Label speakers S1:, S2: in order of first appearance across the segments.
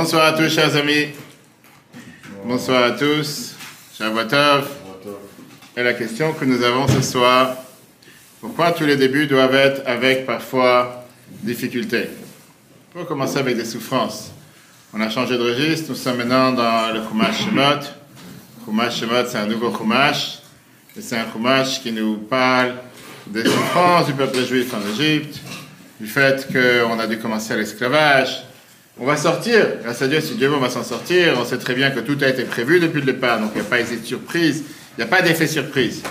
S1: Bonsoir à tous, chers amis. Bonsoir à tous. Shavuotov. Et la question que nous avons ce soir, pourquoi tous les débuts doivent être avec parfois difficultés? Pour commencer avec des souffrances. On a changé de registre, nous sommes maintenant dans le Chumash Shemot. Chumash Shemot, c'est un nouveau Chumash. Et c'est un Chumash qui nous parle des souffrances du peuple juif en Égypte, du fait qu'on a dû commencer l'esclavage. On va sortir, grâce à Dieu, si Dieu veut, on va s'en sortir. On sait très bien que tout a été prévu depuis le départ, donc il n'y a pas de surprise, il n'y a pas d'effet surprise.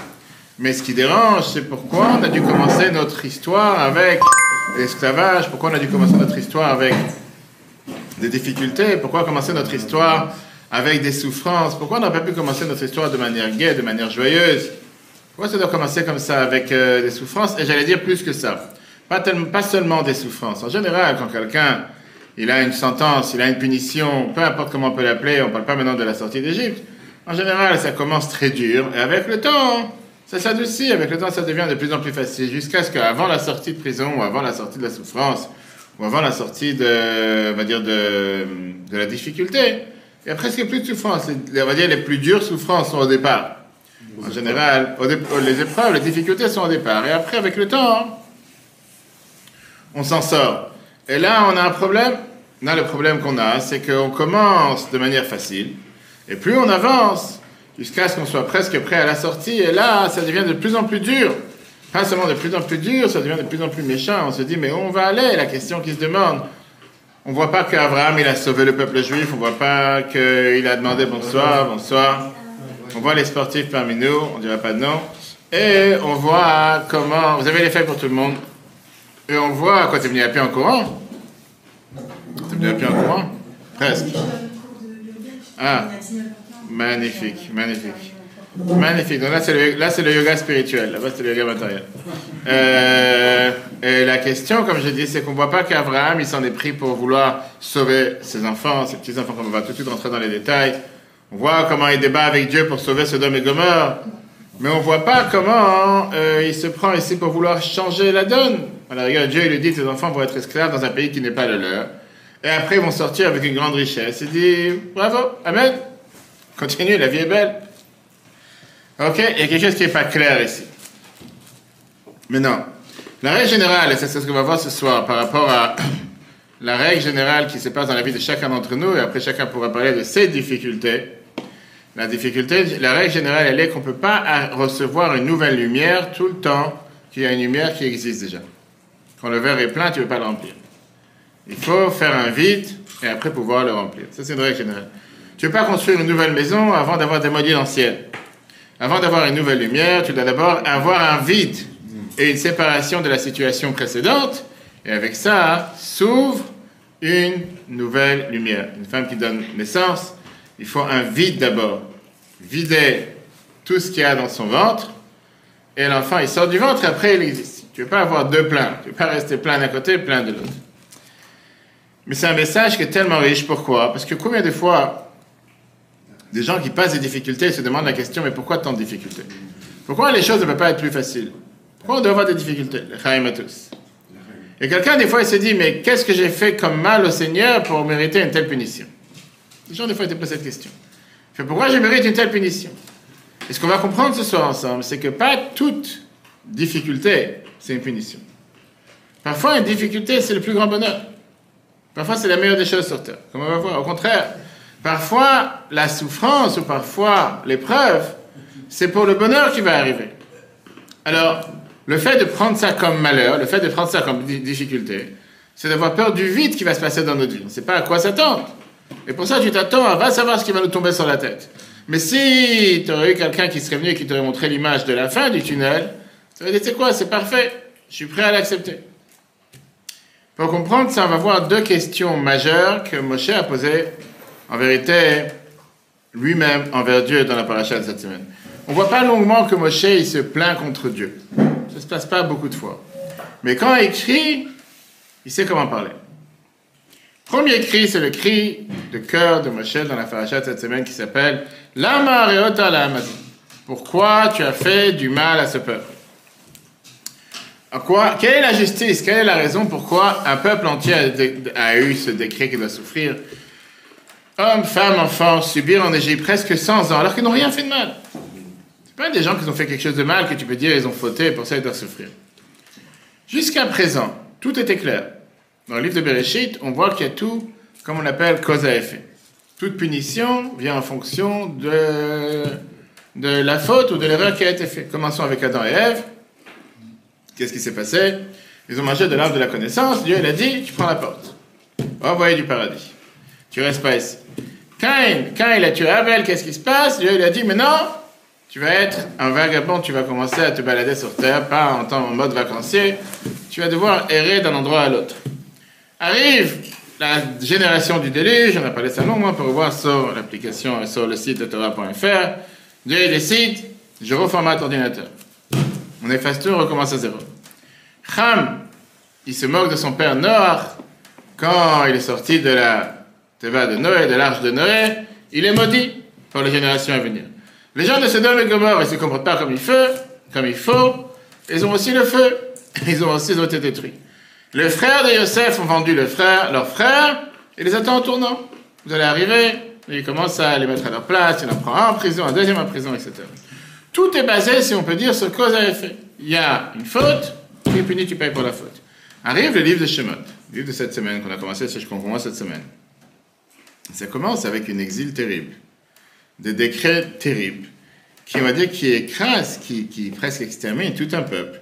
S1: Mais ce qui dérange, c'est pourquoi on a dû commencer notre histoire avec l'esclavage, pourquoi on a dû commencer notre histoire avec des difficultés, pourquoi commencer notre histoire avec des souffrances, pourquoi on n'a pas pu commencer notre histoire de manière gaie, de manière joyeuse. Pourquoi ça doit commencer comme ça, avec euh, des souffrances? Et j'allais dire plus que ça. Pas, seulement des souffrances. En général, quand quelqu'un il a une sentence, il a une punition, peu importe comment on peut l'appeler, on ne parle pas maintenant de la sortie d'Égypte. En général, ça commence très dur, et avec le temps, ça s'adoucit, avec le temps, ça devient de plus en plus facile, jusqu'à ce qu'avant la sortie de prison, ou avant la sortie de la souffrance, ou avant la sortie de, on va dire, de, de la difficulté, il y a presque plus de souffrance. Les, on va dire les plus dures souffrances sont au départ. En général, les épreuves, les difficultés sont au départ. Et après, avec le temps, on s'en sort. Et là, on a un problème. Là, le problème qu'on a, c'est qu'on commence de manière facile. Et plus on avance, jusqu'à ce qu'on soit presque prêt à la sortie. Et là, ça devient de plus en plus dur. Pas seulement de plus en plus dur, ça devient de plus en plus méchant. On se dit, mais où on va aller La question qui se demande. On voit pas qu'Abraham, il a sauvé le peuple juif. On voit pas qu'il a demandé bonsoir, bonsoir. On voit les sportifs parmi nous, on dirait pas de nom. Et on voit comment. Vous avez les faits pour tout le monde. Et on voit quoi, t'es venu à pied en courant T'es venu à pied en courant Presque. Ah, magnifique, magnifique. Magnifique. Donc là, c'est le, yoga spirituel. Là-bas, c'est le yoga matériel. Euh, et la question, comme je dis, c'est qu'on ne voit pas qu'Abraham, il s'en est pris pour vouloir sauver ses enfants, ses petits-enfants, comme on va tout de suite rentrer dans les détails. On voit comment il débat avec Dieu pour sauver Sodome et Gomorre. Mais on ne voit pas comment euh, il se prend ici pour vouloir changer la donne. Alors, regarde, Dieu il lui dit tes enfants vont être esclaves dans un pays qui n'est pas le leur. Et après, ils vont sortir avec une grande richesse. Il dit bravo, Amen. Continue, la vie est belle. Ok, il y a quelque chose qui n'est pas clair ici. Mais non. La règle générale, et c'est ce qu'on va voir ce soir par rapport à la règle générale qui se passe dans la vie de chacun d'entre nous, et après chacun pourra parler de ses difficultés. La difficulté, la règle générale, elle est qu'on ne peut pas recevoir une nouvelle lumière tout le temps qu'il y a une lumière qui existe déjà. Quand le verre est plein, tu ne peux pas le remplir. Il faut faire un vide et après pouvoir le remplir. Ça, c'est une règle générale. Tu ne peux pas construire une nouvelle maison avant d'avoir démoli l'ancienne. Avant d'avoir une nouvelle lumière, tu dois d'abord avoir un vide et une séparation de la situation précédente. Et avec ça, s'ouvre une nouvelle lumière. Une femme qui donne naissance, il faut un vide d'abord. Vider tout ce qu'il y a dans son ventre. Et l'enfant, il sort du ventre après, il existe. Tu ne veux pas avoir deux pleins. Tu ne veux pas rester plein d'un côté et plein de l'autre. Mais c'est un message qui est tellement riche. Pourquoi? Parce que combien de fois, des gens qui passent des difficultés se demandent la question, mais pourquoi tant de difficultés? Pourquoi les choses ne peuvent pas être plus faciles? Pourquoi on doit avoir des difficultés? À tous. Et quelqu'un, des fois, il se dit, mais qu'est-ce que j'ai fait comme mal au Seigneur pour mériter une telle punition? Les gens, des fois, étaient posent cette question. pourquoi je mérite une telle punition? Et ce qu'on va comprendre ce soir ensemble, c'est que pas toute difficulté, c'est une punition. Parfois, une difficulté, c'est le plus grand bonheur. Parfois, c'est la meilleure des choses sur Terre, comme on va voir. Au contraire, parfois, la souffrance ou parfois l'épreuve, c'est pour le bonheur qui va arriver. Alors, le fait de prendre ça comme malheur, le fait de prendre ça comme difficulté, c'est d'avoir peur du vide qui va se passer dans notre vie. On ne sait pas à quoi s'attendre. Et pour ça, tu t'attends à va savoir ce qui va nous tomber sur la tête. Mais si tu aurais eu quelqu'un qui serait venu et qui t'aurait montré l'image de la fin du tunnel, tu aurais dit, c'est quoi, c'est parfait, je suis prêt à l'accepter. Pour comprendre ça, on va voir deux questions majeures que Moshe a posées, en vérité, lui-même envers Dieu dans la paracha de cette semaine. On ne voit pas longuement que Moshe il se plaint contre Dieu. Ça ne se passe pas beaucoup de fois. Mais quand il écrit, il sait comment parler. Premier cri, c'est le cri de cœur de Moshe dans la de cette semaine qui s'appelle Lama Reota Pourquoi tu as fait du mal à ce peuple? Quelle est la justice? Quelle est la raison pourquoi un peuple entier a, eu ce décret qui doit souffrir? Hommes, femmes, enfants subir en Égypte presque 100 ans alors qu'ils n'ont rien fait de mal. C'est pas des gens qui ont fait quelque chose de mal que tu peux dire ils ont fauté et pour ça ils doivent souffrir. Jusqu'à présent, tout était clair. Dans le livre de Bereshit, on voit qu'il y a tout, comme on appelle, cause à effet. Toute punition vient en fonction de la faute ou de l'erreur qui a été faite. Commençons avec Adam et Ève. Qu'est-ce qui s'est passé? Ils ont mangé de l'arbre de la connaissance. Dieu il a dit, tu prends la porte. Envoyé du paradis. Tu restes pas ici. Cain, quand il a tué Abel, qu'est-ce qui se passe? Dieu il a dit, mais non, tu vas être un vagabond, tu vas commencer à te balader sur terre, pas en, temps, en mode vacancier. Tu vas devoir errer d'un endroit à l'autre. Arrive la génération du déluge, on a parlé ça longuement pour voir sur l'application sur le site de Torah.fr. Dieu décide, je reformate l'ordinateur. On efface tout, on recommence à zéro. Ham, il se moque de son père Noah quand il est sorti de la Teva de Noé, de l'arche de Noé. Il est maudit pour les générations à venir. Les gens de Sodome et Gomorre, ils ne se comportent pas comme il faut, comme il faut. Ils ont aussi le feu. Ils ont aussi été détruits. Les frères de Yosef ont vendu le frère, leur frère et les attendent en tournant. Vous allez arriver, et ils commencent à les mettre à leur place, il en prend un en prison, un deuxième en prison, etc. Tout est basé, si on peut dire, sur cause à effet. Il y a une faute, tu es puni, tu payes pour la faute. Arrive le livre de Shemot, le livre de cette semaine, qu'on a commencé, je comprends cette semaine. Ça commence avec une exil terrible, des décrets terribles, qui, on va dire, qui écrasent, qui, presque exterminent tout un peuple.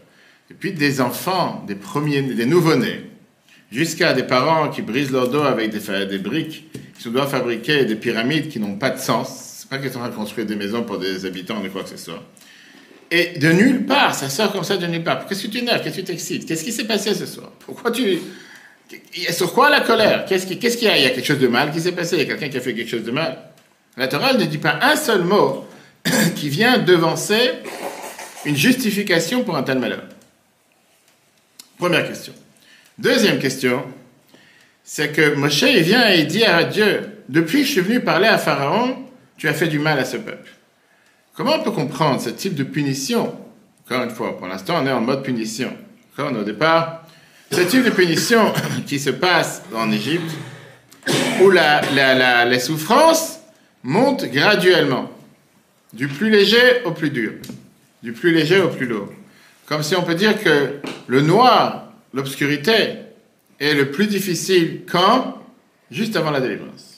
S1: Et puis des enfants, des premiers, des nouveau-nés, jusqu'à des parents qui brisent leur dos avec des, briques, qui se doivent fabriquer des pyramides qui n'ont pas de sens. C'est pas qu'ils sont de construire des maisons pour des habitants ou quoi que ce soit. Et de nulle part, ça sort comme ça de nulle part. Qu'est-ce que tu nerves Qu'est-ce que tu t'excites? Qu'est-ce qui s'est passé ce soir? Pourquoi tu... Sur quoi la colère? Qu'est-ce qu'il y a? Il y a quelque chose de mal qui s'est passé Il y a quelqu'un qui a fait quelque chose de mal La Torah ne dit pas un seul mot qui vient devancer une justification pour un tel malheur. Première question. Deuxième question, c'est que Moshe vient et dit à Dieu, depuis que je suis venu parler à Pharaon, tu as fait du mal à ce peuple. Comment on peut comprendre ce type de punition? Encore une fois, pour l'instant, on est en mode punition. Quand au départ, ce type de punition qui se passe en Égypte, où la, la, les souffrances montent graduellement, du plus léger au plus dur, du plus léger au plus lourd. Comme si on peut dire que le noir, l'obscurité, est le plus difficile quand? Juste avant la délivrance.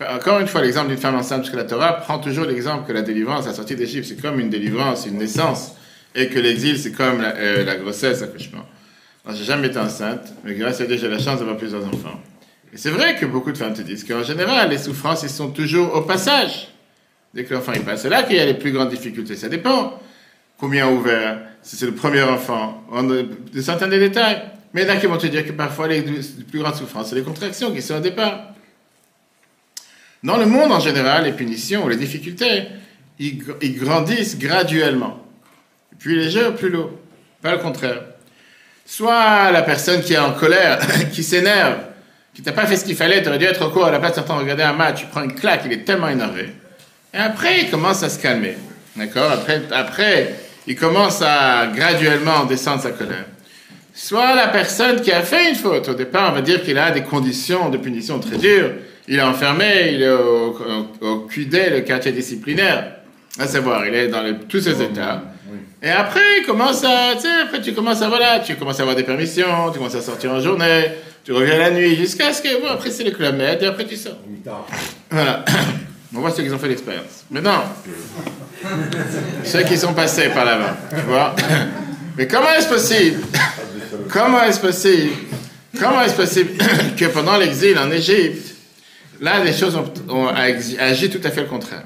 S1: Encore une fois, l'exemple d'une femme enceinte, parce que la Torah prend toujours l'exemple que la délivrance, la sortie d'Égypte, c'est comme une délivrance, une naissance, et que l'exil, c'est comme la, euh, la grossesse, l'accouchement. J'ai jamais été enceinte, mais grâce à Dieu, j'ai la chance d'avoir plusieurs enfants. Et c'est vrai que beaucoup de femmes te disent qu'en général, les souffrances, ils sont toujours au passage. Dès que l'enfant il passe, c'est là qu'il y a les plus grandes difficultés. Ça dépend combien ouvert, si c'est le premier enfant, on a des centaines de détails. Mais y a qui vont te dire que parfois les, plus grandes souffrances, c'est les contractions qui sont au départ. Dans le monde en général, les punitions ou les difficultés, ils, grandissent graduellement. Les jeux plus lourd. Pas le contraire. Soit la personne qui est en colère, qui s'énerve, qui t'a pas fait ce qu'il fallait, tu aurais dû être au à la place de regarder un match, tu prends une claque, il est tellement énervé. Et après, il commence à se calmer. D'accord? Après, après, il commence à graduellement descendre sa colère. Soit la personne qui a fait une faute, au départ, on va dire qu'il a des conditions de punition très dures. Il est enfermé, il est au, au, QD, le quartier disciplinaire. À savoir, il est dans tous ces états. Et après, il commence à, après tu commences à, voilà, tu commences à avoir des permissions, tu commences à sortir en journée, tu reviens la nuit, jusqu'à ce que, bon, après c'est le club et après tu sors. Voilà. On voit ceux qui ont fait l'expérience. Maintenant, ceux qui sont passés par là-bas, tu vois. Mais comment est-ce possible Comment est-ce possible Comment est-ce possible que pendant l'exil en Égypte, là, les choses ont, agi tout à fait le contraire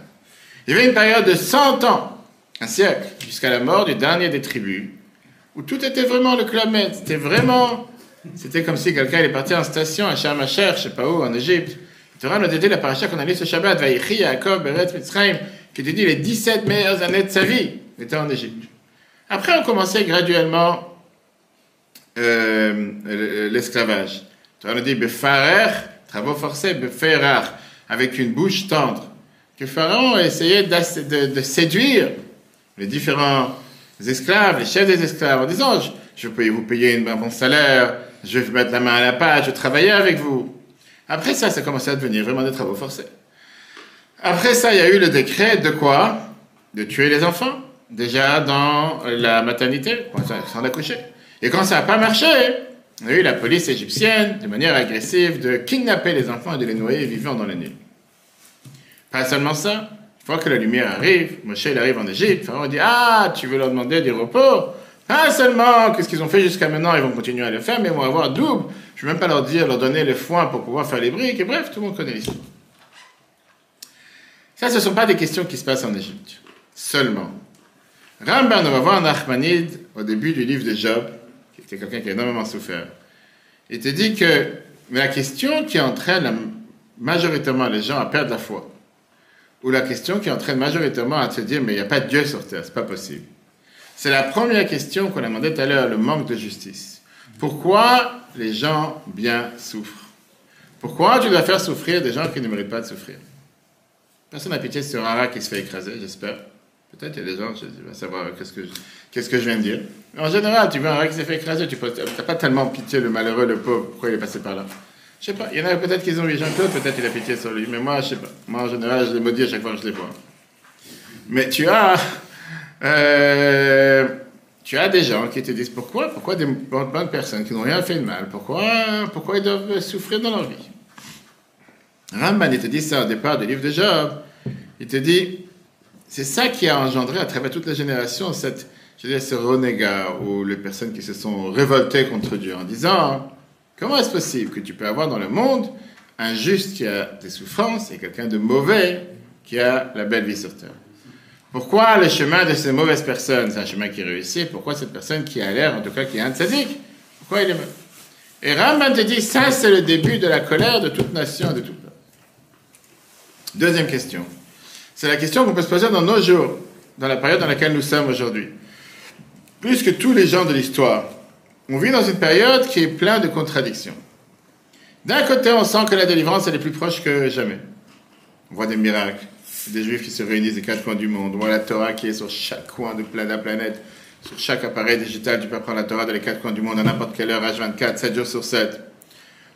S1: Il y avait une période de 100 ans, un siècle, jusqu'à la mort du dernier des tribus, où tout était vraiment le med. C'était vraiment... C'était comme si quelqu'un est parti en station à Sharm je sais pas où, en Égypte. Vois, nous dit la paracha qu'on a lu ce Shabbat, Vaïchi, Yaakov, Beret, Mitzrayim, qui te dit les 17 meilleures années de sa vie étaient en Égypte. Après, on commençait graduellement euh, l'esclavage. Tu on dit Befarer, travaux forcés, Beferar, avec une bouche tendre. Que Pharaon essayait de, de, séduire les différents esclaves, les chefs des esclaves, en disant Je, vais vous payer un bon salaire, je vais mettre la main à la pâte, je travailler avec vous. Après ça, ça a commencé à devenir vraiment des travaux forcés. Après ça, il y a eu le décret de quoi? De tuer les enfants, déjà dans la maternité, sans accoucher. Et quand ça n'a pas marché, on a eu la police égyptienne, de manière agressive, de kidnapper les enfants et de les noyer vivants dans le Nil. Pas seulement ça, une fois que la lumière arrive, Moshe il arrive en Égypte, Pharaon dit Ah, tu veux leur demander du repos? Pas seulement qu'est-ce qu'ils ont fait jusqu'à maintenant, ils vont continuer à le faire, mais ils vont avoir double. Je ne vais même pas leur dire, leur donner le foin pour pouvoir faire les briques, et bref, tout le monde connaît l'histoire. Ça, ce ne sont pas des questions qui se passent en Égypte. Seulement. Ramban, on va voir Nachmanide au début du livre de Job, qui était quelqu'un qui a énormément souffert. Il te dit que la question qui entraîne majoritairement les gens à perdre la foi, ou la question qui entraîne majoritairement à se dire mais il n'y a pas de Dieu sur terre, c'est pas possible. C'est la première question qu'on a demandé tout à l'heure, le manque de justice. Pourquoi les gens bien souffrent? Pourquoi tu dois faire souffrir des gens qui ne méritent pas de souffrir? Personne n'a pitié sur un rat qui se fait écraser, j'espère. Peut-être il y a des gens qui vont savoir qu'est-ce que, je, qu'est-ce que je viens de dire. En général, tu vois un rat qui s'est fait écraser, tu n'as pas tellement pitié le malheureux, le pauvre, pourquoi il est passé par là. Je sais pas, il y en a peut-être qui ont vu Jean-Claude, peut-être il a pitié sur lui, mais moi, je sais pas. Moi, en général, je les maudis à chaque fois que je les vois. Mais tu as, euh, tu as des gens qui te disent pourquoi, pourquoi des bonnes personnes qui n'ont rien fait de mal, pourquoi, pourquoi ils doivent souffrir dans leur vie? Ramban, il te dit ça au départ du livre de Job. Il te dit, c'est ça qui a engendré à travers toutes les générations cette, je dirais, ce renégat ou les personnes qui se sont révoltées contre Dieu en disant, comment est-ce possible que tu peux avoir dans le monde un juste qui a des souffrances et quelqu'un de mauvais qui a la belle vie sur terre? Pourquoi le chemin de ces mauvaises personnes, c'est un chemin qui réussit Pourquoi cette personne qui a l'air, en tout cas, qui est un tzaddik, pourquoi il est mauvais? Et Ramban te dit, ça c'est le début de la colère de toute nation et de tout peuple. Deuxième question. C'est la question qu'on peut se poser dans nos jours, dans la période dans laquelle nous sommes aujourd'hui. Plus que tous les gens de l'histoire, on vit dans une période qui est pleine de contradictions. D'un côté, on sent que la délivrance elle est plus proche que jamais. On voit des miracles, des juifs qui se réunissent des quatre coins du monde. On voit la Torah qui est sur chaque coin de la planète. Sur chaque appareil digital, tu peux prendre la Torah dans les quatre coins du monde à n'importe quelle heure, H24, 7 jours sur 7.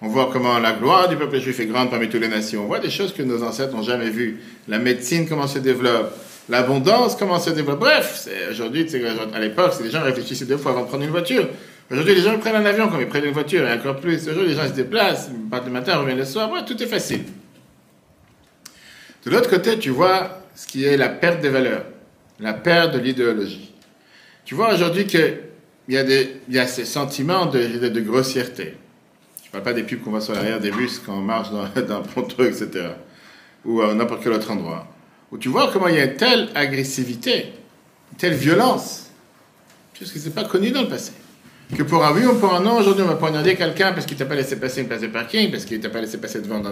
S1: On voit comment la gloire du peuple juif est grande parmi toutes les nations. On voit des choses que nos ancêtres n'ont jamais vues. La médecine, comment se développe. L'abondance, comment se développe. Bref, aujourd'hui, à l'époque, les gens réfléchissaient deux fois avant de prendre une voiture. Aujourd'hui, les gens prennent un avion comme ils prennent une voiture, et encore plus. Aujourd'hui, les gens se déplacent, partent le matin, reviennent le soir. tout est facile. De l'autre côté, tu vois ce qui est la perte des valeurs, la perte de l'idéologie. Tu vois aujourd'hui qu'il y, a ces sentiments de, grossièreté ne parle pas des pubs qu'on voit sur l'arrière des bus quand on marche dans, dans Ponto, etc. Ou à n'importe quel autre endroit. Où tu vois comment il y a une telle agressivité, une telle violence, chose qui ne pas connu dans le passé. Que pour un oui ou pour un non, aujourd'hui, on va poignarder quelqu'un parce qu'il t'a pas laissé passer une place de parking, parce qu'il t'a pas laissé passer devant dans,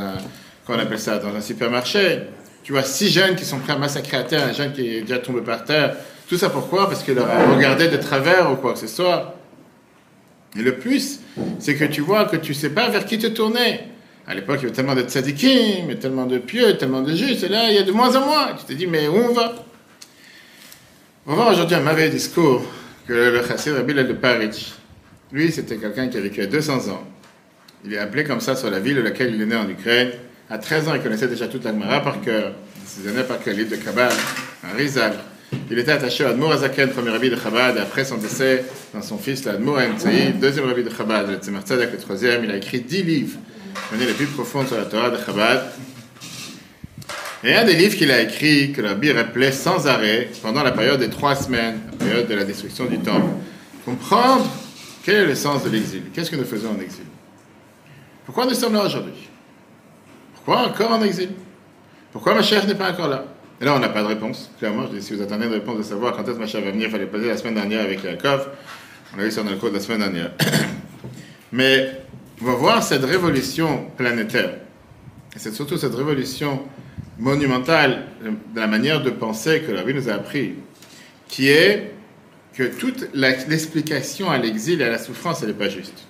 S1: un, supermarché. Tu vois six jeunes qui sont prêts à massacrer à terre, un jeune qui est déjà tombé par terre. Tout ça pourquoi? Parce qu'il a regardé de travers ou quoi que ce soit. Et le plus, c'est que tu vois que tu sais pas vers qui te tourner. À l'époque, il y avait tellement de tzadikim, tellement de pieux, tellement de justes, et là, il y a de moins en moins. Tu te dis, mais où on va? On va voir aujourd'hui un mauvais discours que le chassid Rabbi de Paris. Lui, c'était quelqu'un qui a vécu à 200 ans. Il est appelé comme ça sur la ville de laquelle il est né en Ukraine. À 13 ans, il connaissait déjà toute la Gemara par cœur. Il années par cœur, livre de Kabbalah, un Rizal. Il était attaché à Admour Azaken, premier rabbi de Chabad, et après son décès, dans son fils, l'Admour Emtsai, deuxième rabbi de Chabad, le Tzemar Tzedek, le troisième, il a écrit dix livres, les plus profonds sur la Torah de Chabad. Et un des livres qu'il a écrit, que rabbi rappelait sans arrêt, pendant la période des trois semaines, la période de la destruction du temple, comprendre quel est le sens de l'exil, qu'est-ce que nous faisons en exil? Pourquoi nous sommes là aujourd'hui? Pourquoi encore en exil? Pourquoi ma chère n'est pas encore là? Et là, on n'a pas de réponse. Clairement, je dis, si vous attendez une réponse de savoir quand est-ce que chère va venir, il fallait poser la semaine dernière avec Yaakov. On a vu ça dans le cours de la semaine dernière. Mais on va voir cette révolution planétaire. Et c'est surtout cette révolution monumentale de la manière de penser que la vie nous a appris, qui est que toute l'explication à l'exil et à la souffrance, elle n'est pas juste.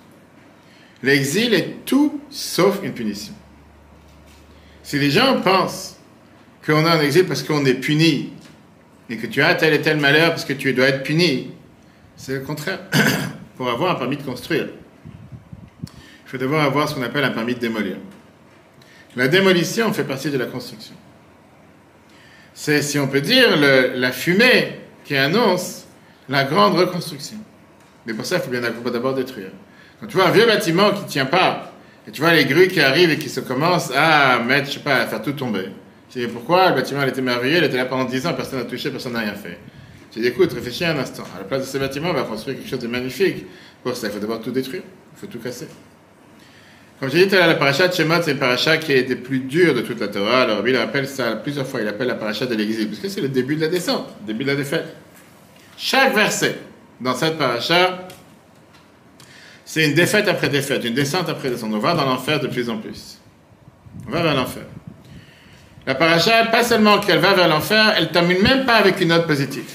S1: L'exil est tout sauf une punition. Si les gens pensent qu'on est en exil parce qu'on est puni, et que tu as tel et tel malheur parce que tu dois être puni, c'est le contraire, pour avoir un permis de construire. Il faut d'abord avoir ce qu'on appelle un permis de démolir. La démolition fait partie de la construction. C'est, si on peut dire, la fumée qui annonce la grande reconstruction. Mais pour ça, il faut bien d'abord détruire. Quand tu vois un vieux bâtiment qui ne tient pas, et tu vois les grues qui arrivent et qui se commencent à mettre, je sais pas, à faire tout tomber. Tu dis pourquoi le bâtiment il était merveilleux, il était là pendant 10 ans, personne n'a touché, personne n'a rien fait. Tu dis écoute, réfléchis un instant. À la place de ce bâtiment, on va construire quelque chose de magnifique. Pour ça, il faut d'abord tout détruire, il faut tout casser. Comme j'ai dit, la paracha de Shemot, c'est une paracha qui est des plus dures de toute la Torah. Alors, il appelle ça plusieurs fois, il appelle la paracha de l'exil, parce que c'est le début de la descente, le début de la défaite. Chaque verset dans cette paracha, c'est une défaite après défaite, une descente après descente. On va dans l'enfer de plus en plus. On va vers l'enfer. La paracha, pas seulement qu'elle va vers l'enfer, elle termine même pas avec une note positive.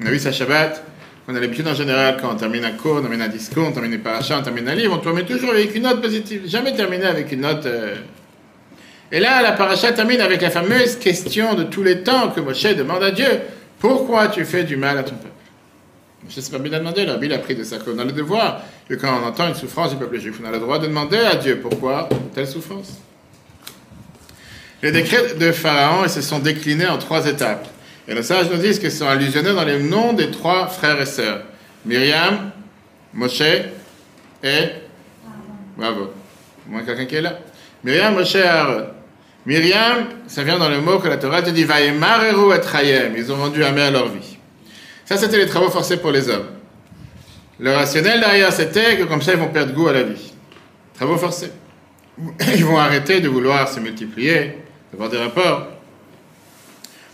S1: On a vu ça Shabbat, on a l'habitude en général, quand on termine un cours, on termine un discours, on termine une paracha, on termine un livre, on termine toujours avec une note positive. Jamais terminé avec une note. Euh, Et là, la paracha termine avec la fameuse question de tous les temps que Moshe demande à Dieu Pourquoi tu fais du mal à ton peuple? Ne sais pas bien demander, la Bible a pris de sa On a le devoir que quand on entend une souffrance du peuple juif, on a le droit de demander à Dieu pourquoi telle souffrance. Les décrets de Pharaon se sont déclinés en trois étapes. Et le sage nous dit qu'ils sont allusionnés dans les noms des trois frères et sœurs. Myriam, Moshe et... Bravo. Au moins quelqu'un qui est là. Myriam, Moshe et Aaron. Myriam, ça vient dans le mot que la Torah te dit, Vaïmareru et Ils ont rendu amer leur vie. Ça, c'était les travaux forcés pour les hommes. Le rationnel derrière, c'était que comme ça, ils vont perdre goût à la vie. Travaux forcés. Ils vont arrêter de vouloir se multiplier, d'avoir des rapports.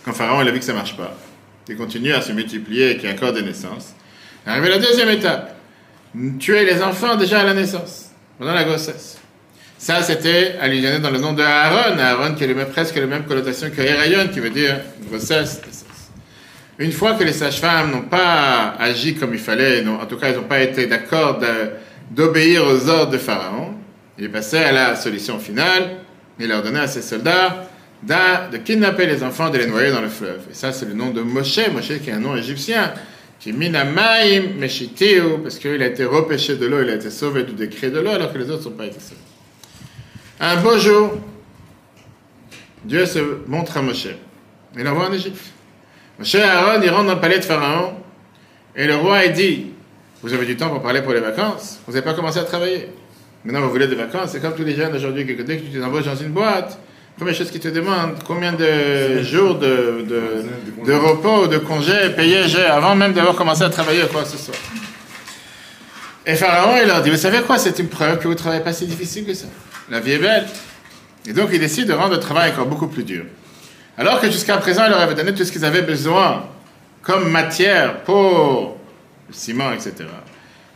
S1: Quand Pharaon il a vu que ça ne marche pas, il continue à se multiplier et qu'il y a encore des naissances. Arrivé la deuxième étape, tuer les enfants déjà à la naissance, pendant la grossesse. Ça, c'était allusionné dans le nom de Aaron. Aaron qui a presque la même connotation que Herayon, qui veut dire grossesse, une fois que les sages-femmes n'ont pas agi comme il fallait, en tout cas, ils n'ont pas été d'accord d'obéir aux ordres de Pharaon, il est passé à la solution finale. Il a ordonné à ses soldats de kidnapper les enfants, de les noyer dans le fleuve. Et ça, c'est le nom de Moshe, Moshe qui est un nom égyptien, qui est Minamaim Meshiteu, parce qu'il a été repêché de l'eau, il a été sauvé du décret de l'eau, alors que les autres ne sont pas été sauvés. Un beau jour, Dieu se montre à Moshe. Il l'envoie en Égypte. Moshe et Aaron, ils rentrent dans le palais de Pharaon, et le roi, il dit, vous avez du temps pour parler pour les vacances, vous n'avez pas commencé à travailler. Maintenant, vous voulez des vacances, c'est comme tous les jeunes aujourd'hui, que dès que tu t'envoies dans une boîte, première chose qu'ils te demandent, combien de jours de, de, repos ou de congés payés j'ai avant même d'avoir commencé à travailler quoi que ce soit? Et Pharaon, il leur dit, vous savez quoi, c'est une preuve que vous ne travaillez pas si difficile que ça. La vie est belle. Et donc, il décide de rendre le travail encore beaucoup plus dur. Alors que jusqu'à présent, il leur avait donné tout ce qu'ils avaient besoin comme matière pour le ciment, etc.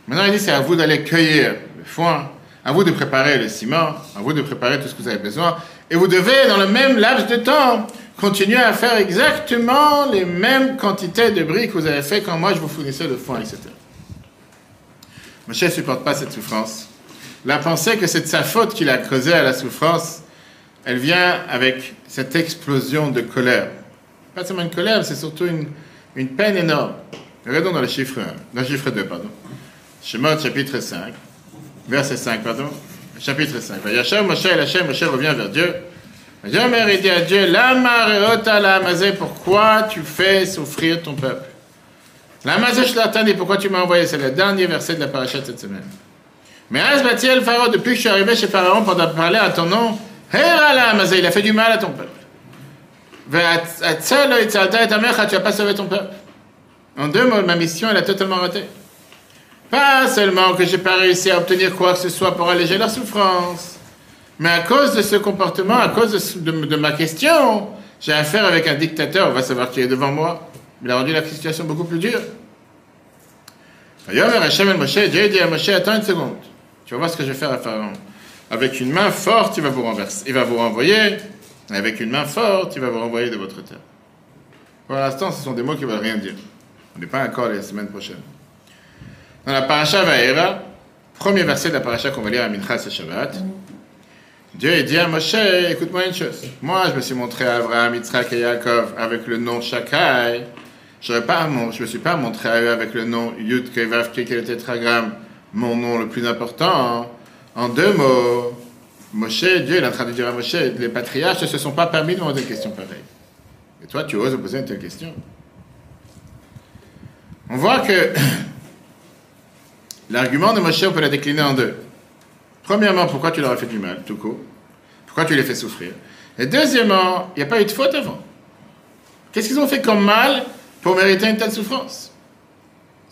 S1: Maintenant, il dit c'est à vous d'aller cueillir le foin, à vous de préparer le ciment, à vous de préparer tout ce que vous avez besoin. Et vous devez, dans le même laps de temps, continuer à faire exactement les mêmes quantités de briques que vous avez fait quand moi je vous fournissais le foin, etc. Moshe ne supporte pas cette souffrance. La pensée que c'est de sa faute qu'il a causé à la souffrance, elle vient avec cette explosion de colère. Pas seulement une colère, c'est surtout une, une, peine énorme. Regardons dans le chiffre 1, dans le chiffre 2, pardon. Shemot, chapitre 5, verset 5, pardon. Chapitre 5. Yachem, Moshe, Hachem, Moshe revient vers Dieu. Il dit à Dieu, Lama reota la pourquoi tu fais souffrir ton peuple? La je dit, pourquoi tu m'as envoyé? C'est le dernier verset de la paracha cette semaine. Mais Asbatiel, Pharaon, depuis que je suis arrivé chez Pharaon pour parler à ton nom, il a fait du mal à ton peuple. Tu n'as pas sauvé ton peuple. En deux mots, ma mission, elle a totalement raté. Pas seulement que j'ai pas réussi à obtenir quoi que ce soit pour alléger leur souffrance, mais à cause de ce comportement, à cause de, ma question, j'ai affaire avec un dictateur, on va savoir qui est devant moi. Il a rendu la situation beaucoup plus dure. Dieu dit à Moshe, attends une seconde, tu vas voir ce que je vais faire à Pharaon. Avec une main forte, il va vous renverser, il va vous renvoyer. Avec une main forte, il va vous renvoyer de votre terre. Pour l'instant, ce sont des mots qui ne veulent rien dire. On n'est pas encore les semaines prochaines. Dans la paracha Vaera, premier verset de la paracha qu'on va lire à Minchas et Shabbat, Dieu dit à Moshe, écoute-moi une chose. Moi, je me suis montré à Abraham, Yitzhak et Yaakov avec le nom Shakai. Je ne me suis pas montré à eux avec le nom Yud Kevav, qui est le tétragramme, mon nom le plus important. En deux mots, Moshe, Dieu est en train de dire à Moshe, les patriarches ne se sont pas permis de demander une question pareille. Et toi, tu oses poser une telle question. On voit que l'argument de Moshe, on peut la décliner en deux. Premièrement, pourquoi tu leur as fait du mal, tout court? Pourquoi tu les fais souffrir? Et deuxièmement, il n'y a pas eu de faute avant. Qu'est-ce qu'ils ont fait comme mal pour mériter une telle souffrance?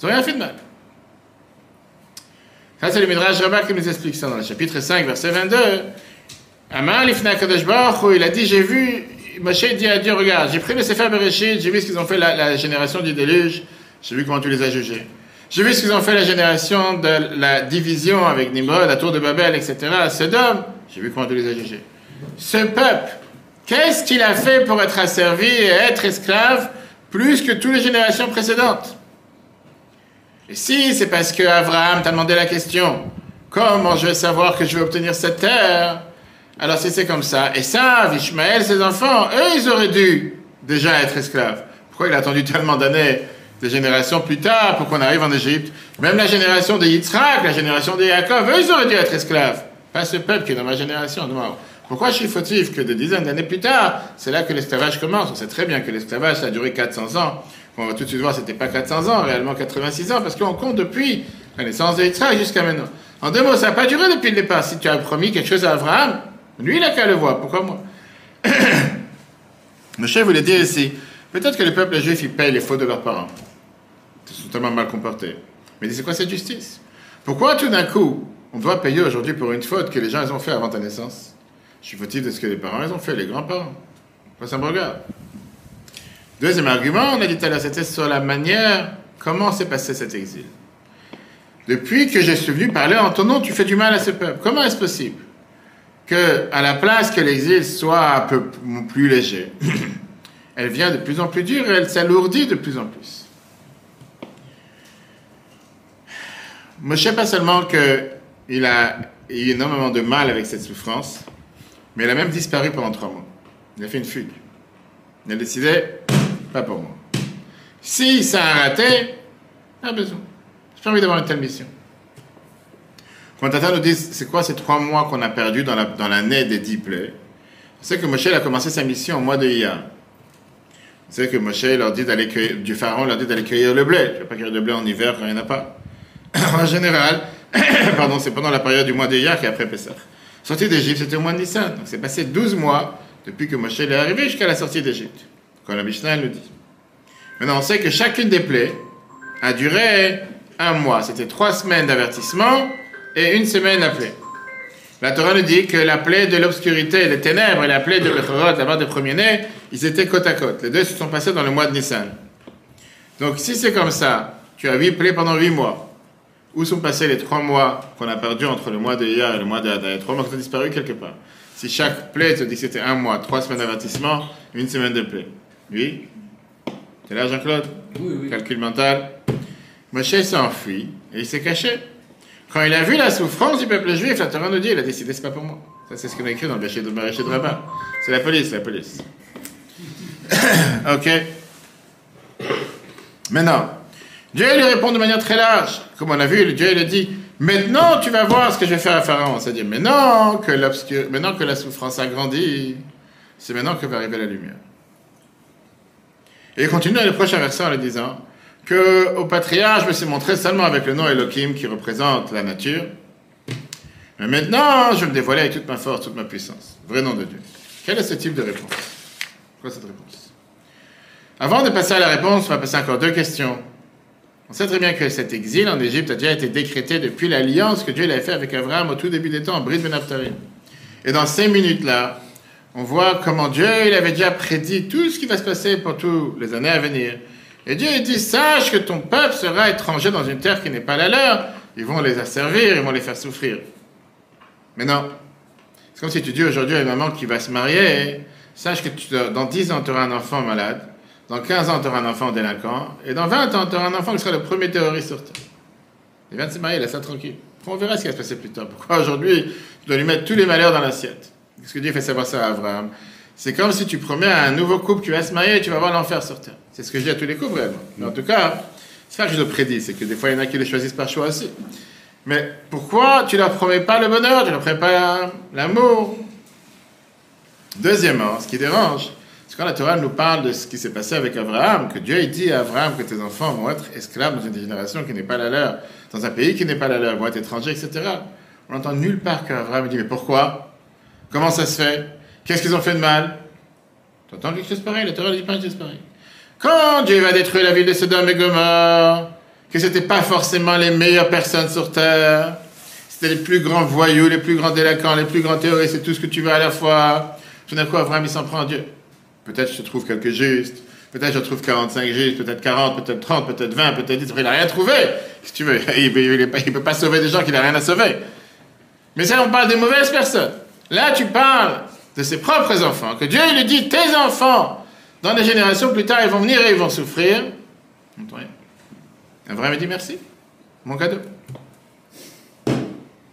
S1: Ils n'ont rien fait de mal. Ça, c'est le Midrash Rabbah qui nous explique ça dans le chapitre 5, verset 22. Amar Lifna Kadosh il a dit J'ai vu, Moshe dit à Dieu Regarde, j'ai pris le Sefer Bereshit, j'ai vu ce qu'ils ont fait la génération du déluge, j'ai vu comment tu les as jugés. J'ai vu ce qu'ils ont fait la génération de la division avec Nimrod, la tour de Babel, etc.. J'ai vu comment les as jugés. Ce peuple, qu'est-ce qu'il a fait pour être asservi et être esclave plus que toutes les générations précédentes? Et si c'est parce que Abraham t'a demandé la question, comment je vais savoir que je vais obtenir cette terre? Alors si c'est comme ça, et ça, Ishmaël, ses enfants, eux, ils auraient dû déjà être esclaves. Pourquoi il a attendu tellement d'années, des générations plus tard, pour qu'on arrive en Égypte Même la génération de Yitzhak, la génération de Yaakov, eux, ils auraient dû être esclaves. Pas ce peuple qui est dans ma génération. Pourquoi je suis fautif que des dizaines d'années plus tard, c'est là que l'esclavage commence On sait très bien que l'esclavage, a duré 400 ans on va tout de suite voir, c'était pas 400 ans, réellement 86 ans, parce qu'on compte depuis la naissance de jusqu'à maintenant. En deux mots, ça n'a pas duré depuis le départ. Si tu as promis quelque chose à Abraham, lui, il a qu'à le voir. Pourquoi moi? Chef voulait dire ici, peut-être que le peuple juif, il paye les fautes de leurs parents. Ils sont tellement mal comportés. Mais c'est quoi cette justice? Pourquoi tout d'un coup, on doit payer aujourd'hui pour une faute que les gens ils ont fait avant ta naissance? Je suis fautif de ce que les parents ils ont fait, les grands-parents. Pourquoi ça me regarde? Deuxième argument, on a dit tout à l'heure, c'était sur la manière, comment s'est passé cet exil. Depuis que je suis venu parler en ton nom, tu fais du mal à ce peuple. Comment est-ce possible que, à la place que l'exil soit un peu plus léger, elle vient de plus en plus dure et elle s'alourdit de plus en plus? Moshe, pas seulement qu'il a eu énormément de mal avec cette souffrance, mais il a même disparu pendant trois mois. Il a fait une fugue. Il a décidé, pas pour moi. Si ça a raté, pas besoin. J'ai pas envie d'avoir une telle mission. Tata nous dit, c'est quoi ces trois mois qu'on a perdus dans l'année des dix plaies? C'est que Moshe a commencé sa mission au mois de Iyar. C'est que Moshe leur dit d'aller du pharaon leur dit d'aller cueillir le blé. Je ne vais pas cueillir le blé en hiver quand il n'y en a pas. en général, pardon, c'est pendant la période du mois de Iyar qui est après Pessah. Sortie d'Égypte, c'était au mois de Nissan. Donc c'est passé 12 mois depuis que Moshe est arrivé jusqu'à la sortie d'Égypte comme la Mishnah le dit. Maintenant, on sait que chacune des plaies a duré un mois. C'était trois semaines d'avertissement et une semaine la plaie. La Torah nous dit que la plaie de l'obscurité, les ténèbres, et la plaie de l'Echorot, la mort des premiers-nés, ils étaient côte à côte. Les deux se sont passés dans le mois de Nissan. Donc, si c'est comme ça, tu as huit plaies pendant huit mois. Où sont passés les trois mois qu'on a perdus entre le mois de hier et le mois de Les trois mois qui ont disparu quelque part. Si chaque plaie te dit que c'était un mois, trois semaines d'avertissement, une semaine de plaie. Oui? C'est là, Jean-Claude?
S2: Oui, oui.
S1: Calcul mental. Moshe s'est enfui et il s'est caché. Quand il a vu la souffrance du peuple juif, la Torah nous dit, il a décidé, c'est pas pour moi. Ça, c'est ce qu'on a écrit dans le Béché de Maraché de Rabat. C'est la police, la police. ok. Maintenant, Dieu lui répond de manière très large. Comme on a vu, Dieu lui dit, maintenant tu vas voir ce que je vais faire à Pharaon. C'est-à-dire, maintenant que, maintenant que la souffrance a grandi, c'est maintenant que va arriver la lumière. Et il continue dans le prochain verset en le disant que au patriarche, je me suis montré seulement avec le nom Elohim qui représente la nature. Mais maintenant, je vais me dévoiler avec toute ma force, toute ma puissance. Vrai nom de Dieu. Quel est ce type de réponse? Pourquoi cette réponse? Avant de passer à la réponse, on va passer encore deux questions. On sait très bien que cet exil en Égypte a déjà été décrété depuis l'alliance que Dieu avait faite avec Abraham au tout début des temps, en Brit Ben Et dans ces minutes-là, on voit comment Dieu, il avait déjà prédit tout ce qui va se passer pour toutes les années à venir. Et Dieu dit, sache que ton peuple sera étranger dans une terre qui n'est pas la leur. Ils vont les asservir, ils vont les faire souffrir. Mais non. C'est comme si tu dis aujourd'hui à une maman qui va se marier, sache que dans 10 ans, tu auras un enfant malade, dans 15 ans, tu auras un enfant délinquant, et dans 20 ans, tu auras un enfant qui sera le premier terroriste sur Terre. Il vient de se marier, laisse ça tranquille. On verra ce qui va se passer plus tard. Pourquoi aujourd'hui, tu dois lui mettre tous les malheurs dans l'assiette? Qu'est-ce que Dieu fait savoir ça à Abraham C'est comme si tu promets à un nouveau couple qui va se marier et tu vas voir l'enfer sur terre. C'est ce que je dis à tous les couples, vraiment. Mais en tout cas, c'est ça que je le prédis, c'est que des fois, il y en a qui le choisissent par choix aussi. Mais pourquoi tu leur promets pas le bonheur, tu leur promets pas l'amour? Deuxièmement, ce qui dérange, c'est quand la Torah nous parle de ce qui s'est passé avec Abraham, que Dieu dit à Abraham que tes enfants vont être esclaves dans une génération qui n'est pas la leur, dans un pays qui n'est pas la leur, vont être étrangers, etc. On n'entend nulle part qu'Abraham dit Mais pourquoi? Comment ça se fait? Qu'est-ce qu'ils ont fait de mal? Tu entends quelque chose pareil? La Torah dit pas quelque chose pareil. Quand Dieu va détruire la ville de Sodome et Gomorre, que ce n'étaient pas forcément les meilleures personnes sur terre, c'était les plus grands voyous, les plus grands délinquants, les plus grands terroristes, c'est tout ce que tu veux à la fois. Tout d'un coup, Abraham, il s'en prend à Dieu. Peut-être je trouve quelques justes, peut-être je trouve 45 justes, peut-être 40, peut-être 30, peut-être 20, peut-être 10, il n'a rien trouvé. Si tu veux, il ne peut pas sauver des gens qu'il n'a rien à sauver. Mais ça, on parle des mauvaises personnes. Là, tu parles de ses propres enfants, que Dieu lui dit, tes enfants, dans des générations plus tard, ils vont venir et ils vont souffrir. Abraham dit merci, mon cadeau.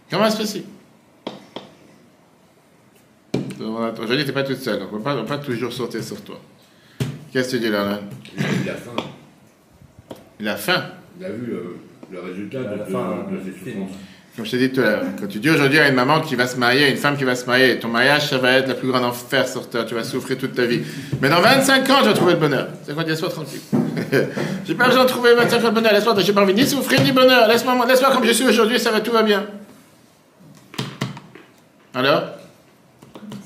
S1: Comment est-ce possible Aujourd'hui, tu n'es pas toute seule, on ne peut pas toujours sauter sur toi. Qu'est-ce que tu dis là,
S2: Il a faim.
S1: Il a faim?
S2: Il a vu le, le résultat de, de, de, ses souffrances.
S1: Comme je t'ai dit tout à l'heure, quand tu dis aujourd'hui à une maman qui va se marier, une femme qui va se marier, ton mariage, ça va être le plus grand enfer sur terre, tu vas souffrir toute ta vie. Mais dans 25 ans, tu vas trouver le bonheur. C'est quoi, laisse-moi tranquille. j'ai pas besoin de trouver 25 ans de bonheur, laisse-moi, j'ai pas envie ni souffrir ni bonheur, laisse-moi laisse comme je suis aujourd'hui, ça va, tout va bien. Alors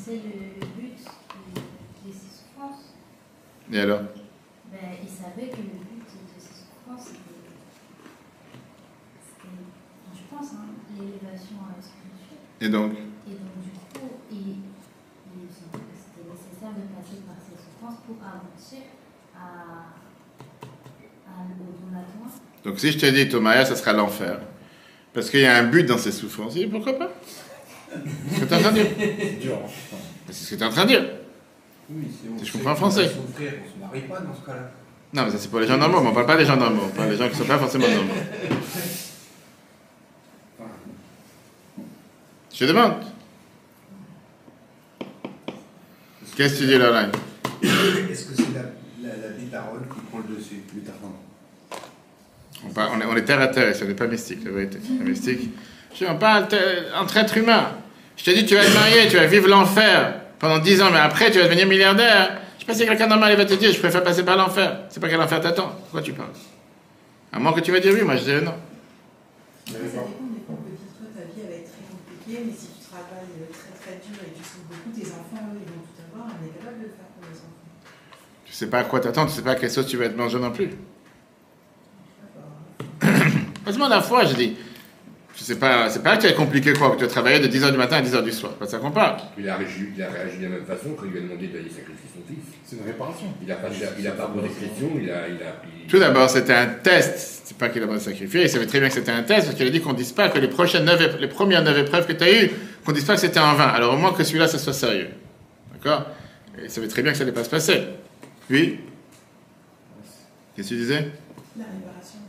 S3: C'est le but de ces souffrances.
S1: Et alors
S3: ben, Il savait que le but de ces souffrances, c'était, je pense, hein, l'élévation spirituelle.
S1: Et donc
S3: Et donc, du coup, il, il sentait que c'était nécessaire de passer par ces souffrances pour aboutir à, à, au.
S1: Donc si je te dis mariage, ça sera l'enfer. Parce qu'il y a un but dans ces souffrances. Et pourquoi pas? C'est ce que tu es en train de dire.
S4: C'est dur.
S1: C'est ce que tu es en train de dire.
S4: Oui,
S1: Je comprends français.
S4: souffrir, On se marie pas dans ce cas-là.
S1: Non, mais ça c'est pour les gens normaux, mais on parle pas des gens normaux, on parle des gens qui ne sont pas forcément normaux. Je demande. Qu'est-ce que tu dis, Lorraine?
S5: Est-ce que c'est la, la, la bétarone qui prend le dessus
S1: on, parle- on est, on est terre à terre, et ce n'est pas mystique, la vérité. La mystique. Je, on parle entre êtres humains. Je te dis, tu vas te marier, tu vas vivre l'enfer pendant 10 ans, mais après, tu vas devenir milliardaire. Je sais pas si quelqu'un normal il va te dire, je préfère passer par l'enfer. C'est pas quel enfer t'attend. Pourquoi tu parles? À moins que tu vas dire oui, moi je dirais non.
S6: Ça dépend toi ta vie elle va être très compliquée, mais si tu travailles euh, très très dur et que tu souffres beaucoup, tes enfants eux ils vont tout avoir, on est capable de le faire pour les enfants.
S1: Tu sais pas à quoi t'attendre, tu sais pas à quelle sauce tu vas être mangé non plus. Heureusement, la foi, je dis. Je sais pas, c'est pas que tu as compliqué quoi, que tu as travaillé de 10h du matin à 10h du soir. Pas ça qu'on parle.
S2: Il a, réagi, il a réagi de la même façon quand il lui a demandé d'aller sacrifier son fils.
S4: C'est une réparation.
S2: Il n'a pas, il a pas posé de questions, il a. Il a il-
S1: Tout d'abord, c'était un test. C'est pas qu'il a pas sacrifié. Il savait très bien que c'était un test parce qu'il a dit qu'on dise pas que les prochaines neuf, ép- les premières neuf épreuves que tu as eues, qu'on dise pas que c'était en vain. Alors au moins que celui-là, ça soit sérieux. D'accord? Et il savait très bien que ça allait pas se passer. Oui Qu'est-ce que tu disais?
S6: La réparation.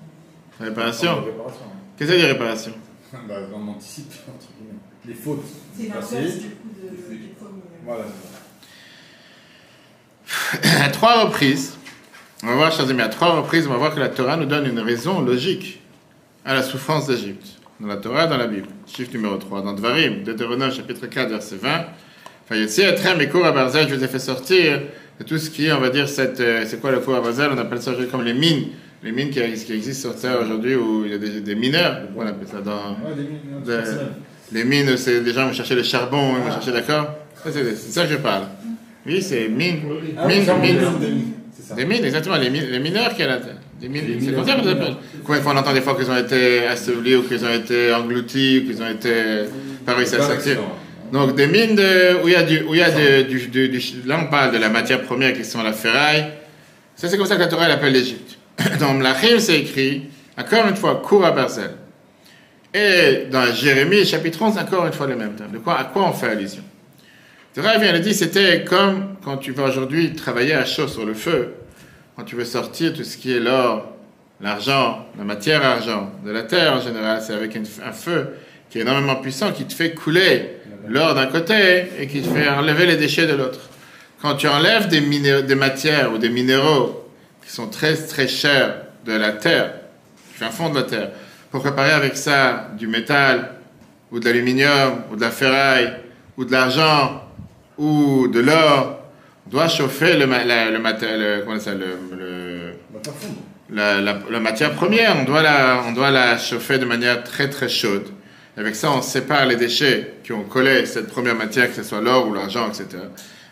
S1: Réparation.
S4: Réparation.
S1: Qu'est-ce que ça dit réparation?
S4: Bah, on anticipe, entre guillemets. Les fautes.
S6: C'est l'inverse du coup de.
S4: Voilà,
S1: à trois reprises, on va voir, chers amis, à trois reprises, on va voir que la Torah nous donne une raison logique à la souffrance d'Égypte. Dans la Torah, dans la Bible. Chiffre numéro 3. Dans Dvarim, Deutéronome, chapitre 4, verset 20. Enfin, Yetzi Etrem et Kour je vous ai fait sortir de tout ce qui est, on va dire, cette, euh, c'est quoi le Kour Barzel On appelle ça comme les mines. Les mines qui, qui existent sur Terre aujourd'hui où il y a des, des mineurs. On appelle ça dans.
S4: Ouais,
S1: De-. Les mines, c'est les gens vont chercher le charbon, ils vont chercher, d'accord C'est ça que je parle. Oui, c'est mine.
S4: Ah, des mines, C'est ça.
S1: Des mines, exactement, les, mines, les mineurs qui à la terre. Des mines, c'est comme ça qu'on appelle. Combien de fois on entend des fois qu'ils ont été assouvés ou qu'ils ont été engloutis ou qu'ils ont été pas réussi à sortir. Donc des mines de, où il y a, du, où il y a de- du, du- du- Là on parle de la matière première qui sont la ferraille. Ça c'est comme ça que la Torah elle appelle l'Égypte. Dans Mlachim c'est écrit, encore une fois, cours à Barzel. Et dans Jérémie, chapitre 11, encore une fois le même terme. De quoi, à quoi on fait allusion? Torah vient de dire, c'était comme quand tu vas aujourd'hui travailler à chaud sur le feu, quand tu veux sortir tout ce qui est l'or, l'argent, la matière argent, de la terre en général, c'est avec un feu qui est énormément puissant, qui te fait couler l'or d'un côté et qui te fait enlever les déchets de l'autre. Quand tu enlèves des, des matières ou des minéraux qui sont très très chers de la terre, du fin fond de la terre, pour préparer avec ça du métal, ou de l'aluminium, ou de la ferraille, ou de l'argent, ou de l'or, on doit chauffer le, ma- la, le maté- le- comment ça, le- la matière première, on doit, la, on doit la chauffer de manière très très chaude. Avec ça, on sépare les déchets qui ont collé cette première matière, que ce soit l'or ou l'argent, etc.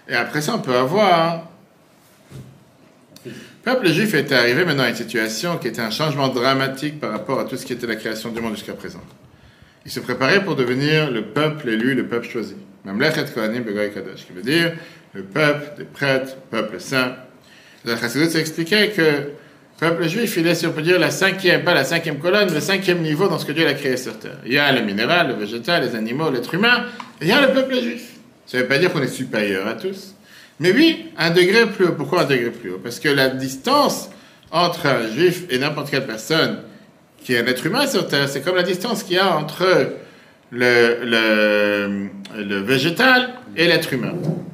S1: Et après ça, on peut avoir... Le peuple juif était arrivé maintenant à une situation qui était un changement dramatique par rapport à tout ce qui était la création du monde jusqu'à présent. Il se préparait pour devenir le peuple élu, le peuple choisi. Mamlechet Kohanim Begoy Kadosh, qui veut dire le peuple des prêtres, peuple saint. La Chassidut, c'est expliqué que le peuple juif, il est, si on peut dire, la cinquième, pas la cinquième colonne, le cinquième niveau dans ce que Dieu a créé sur terre. Il y a le minéral, le végétal, les animaux, l'être humain, et il y a le peuple juif. Ça ne veut pas dire qu'on est supérieur à tous. Mais oui, un degré plus haut. Pourquoi un degré plus haut? Parce que la distance entre un juif et n'importe quelle personne qui est un être humain sur Terre, c'est comme la distance qu'il y a entre le, végétal et l'être humain.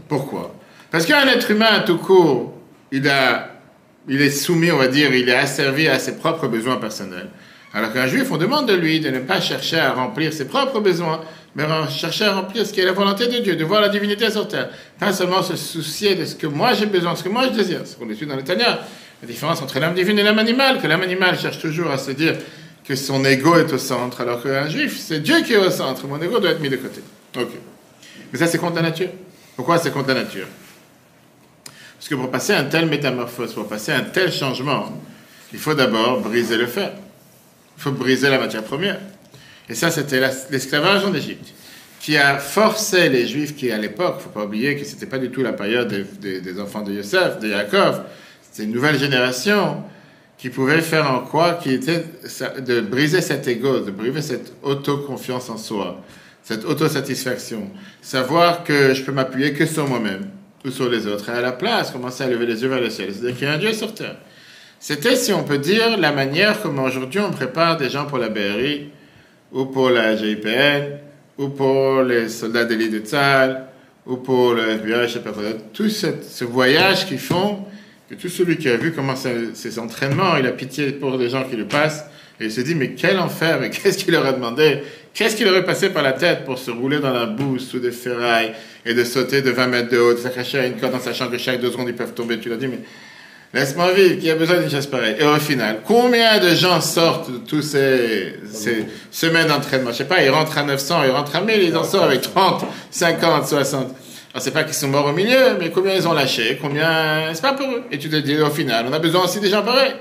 S1: Pourquoi? Parce qu'un être humain, tout court, il, a, il est soumis, on va dire, il est asservi à ses propres besoins personnels. Alors qu'un juif, on demande de lui de ne pas chercher à remplir ses propres besoins, mais à chercher à remplir ce qui est la volonté de Dieu, de voir la divinité sur terre. Pas seulement se soucier de ce que moi j'ai besoin, ce que moi je désire, ce qu'on étudie dans le. La différence entre l'âme divine et l'âme animale, que l'âme animale cherche toujours à se dire que son ego est au centre, alors qu'un juif, c'est Dieu qui est au centre. Mon ego doit être mis de côté. Ok. Mais ça, c'est contre la nature. Pourquoi c'est contre la nature? Parce que pour passer un tel métamorphose, pour passer un tel changement, il faut d'abord briser le fer. Il faut briser la matière première. Et ça, c'était la- l'esclavage en Égypte, qui a forcé les Juifs qui, à l'époque, il ne faut pas oublier que ce n'était pas du tout la période des, enfants de Yosef, de Yaakov, c'était une nouvelle génération qui pouvait faire en quoi qui était de briser cet ego, de briser cette autoconfiance en soi, cette autosatisfaction, savoir que je peux m'appuyer que sur moi-même ou sur les autres, et à la place commencer à lever les yeux vers le ciel, c'est-à-dire qu'il y a un Dieu sur terre. C'était, si on peut dire, la manière comme aujourd'hui on prépare des gens pour la BRI, ou pour la GIPN, ou pour les soldats d'élite de Tzal, ou pour le FBI, quoi. Tout cette- ce voyage qu'ils font, que tout celui qui a vu comment ces entraînements, il a pitié pour les gens qui le passent, et il se dit, mais quel enfer, mais qu'est-ce qu'il leur a demandé? Qu'est-ce qu'il aurait passé par la tête pour se rouler dans la boue sous des ferrailles et de sauter de 20 mètres de haut, de s'accrocher à une corde en sachant que chaque deux secondes ils peuvent tomber? Tu l'as dit, mais laisse-moi vivre, qui a besoin d'une chasse pareille? Et au final, combien de gens sortent de tous ces, ces semaines d'entraînement? Je sais pas, ils rentrent à 900, ils rentrent à 1000, ils en sortent avec 30, 50, 60. Alors c'est pas qu'ils sont morts au milieu, mais combien ils ont lâché, combien... C'est pas pour eux. Et tu te dis, au final, on a besoin aussi des gens pareils.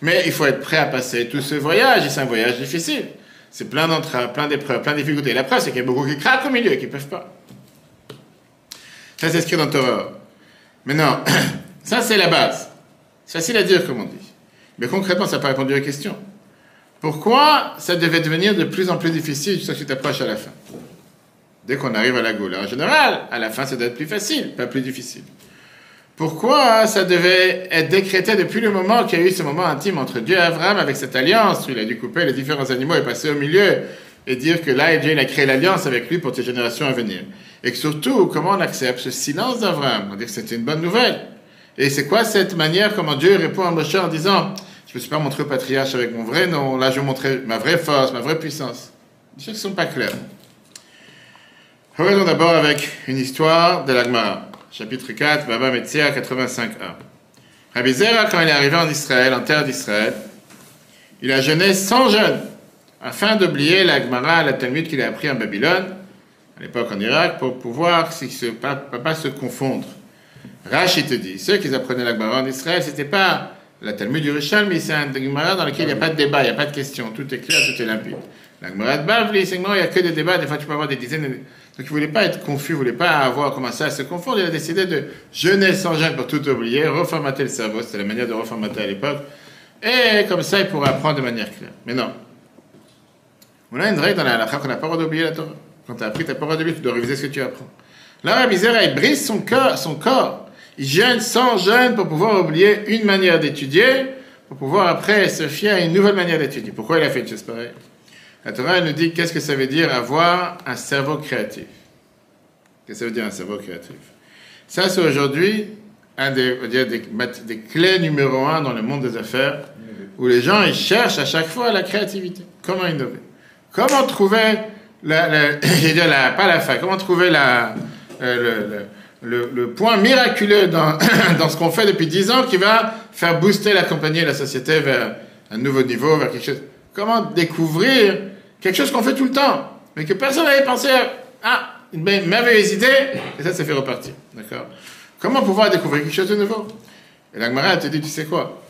S1: Mais il faut être prêt à passer tout ce voyage, et c'est un voyage difficile. C'est plein d'entraves, plein d'épreuves, plein de difficultés. La preuve, c'est qu'il y a beaucoup qui craquent au milieu, qui ne peuvent pas. Ça, c'est écrit dans Torah. Maintenant, ça, c'est la base. C'est facile à dire, comme on dit. Mais concrètement, ça n'a pas répondu à la question. Pourquoi ça devait devenir de plus en plus difficile jusqu'à ce que tu t'approches à la fin? Dès qu'on arrive à la goule. En général, à la fin, ça doit être plus facile, pas plus difficile. Pourquoi ça devait être décrété depuis le moment qu'il y a eu ce moment intime entre Dieu et Abraham avec cette alliance où il a dû couper les différents animaux et passer au milieu et dire que là, Dieu il a créé l'alliance avec lui pour tes générations à venir. Et surtout, comment on accepte ce silence d'Abraham? On dit que c'était une bonne nouvelle. Et c'est quoi cette manière, comment Dieu répond à Moshe en disant Je ne me suis pas montré au patriarche avec mon vrai nom, là je vais montrer ma vraie force, ma vraie puissance. Des choses ne sont pas claires. Regardons d'abord avec une histoire de l'Agmara. Chapitre 4, Baba Metzia 85a. Rabbi Zera, quand il est arrivé en Israël, en terre d'Israël, il a jeûné 100 jeûnes afin d'oublier l'Agmara, la Talmud qu'il a appris en Babylone, à l'époque en Irak, pour pouvoir pas, pas, pas, se confondre. Rashi te dit, ceux qui apprenaient l'Agmara en Israël, c'était pas la Talmud du Rishal, mais c'est un Agmara dans lequel il n'y a pas de débat, il n'y a pas de question, tout est clair, tout est limpide. L'Agmara de Bavli, c'est il n'y a que des débats, des fois tu peux avoir des dizaines. Donc il ne voulait pas être confus, il ne voulait pas avoir commencé à se confondre. Il a décidé de jeûner sans jeûne pour tout oublier, reformater le cerveau, c'était la manière de reformater à l'époque. Et comme ça, il pourrait apprendre de manière claire. Mais non. On a une règle dans la halakha qu'on n'a pas le d'oublier la Torah. Quand tu as appris, tu n'as pas le droit d'oublier, tu dois réviser ce que tu apprends. Là, Rabbi il brise son corps, son corps. Jeûne sans jeûne pour pouvoir oublier une manière d'étudier, pour pouvoir après se fier à une nouvelle manière d'étudier. Pourquoi il a fait une chose pareille? La Torah nous dit qu'est-ce que ça veut dire avoir un cerveau créatif? Qu'est-ce que ça veut dire un cerveau créatif? Ça, c'est aujourd'hui un des, clés numéro un dans le monde des affaires où les gens ils cherchent à chaque fois la créativité. Comment innover? Comment trouver, la, la, la, pas la fin, comment trouver la, euh, le, point miraculeux dans, ce qu'on fait depuis 10 ans qui va faire booster la compagnie et la société vers un nouveau niveau, vers quelque chose. Comment découvrir quelque chose qu'on fait tout le temps, mais que personne n'avait pensé à, ah, une merveilleuse idée, et ça, ça fait repartir. D'accord Comment pouvoir découvrir quelque chose de nouveau? Et l'Agmara te dit, tu sais quoi?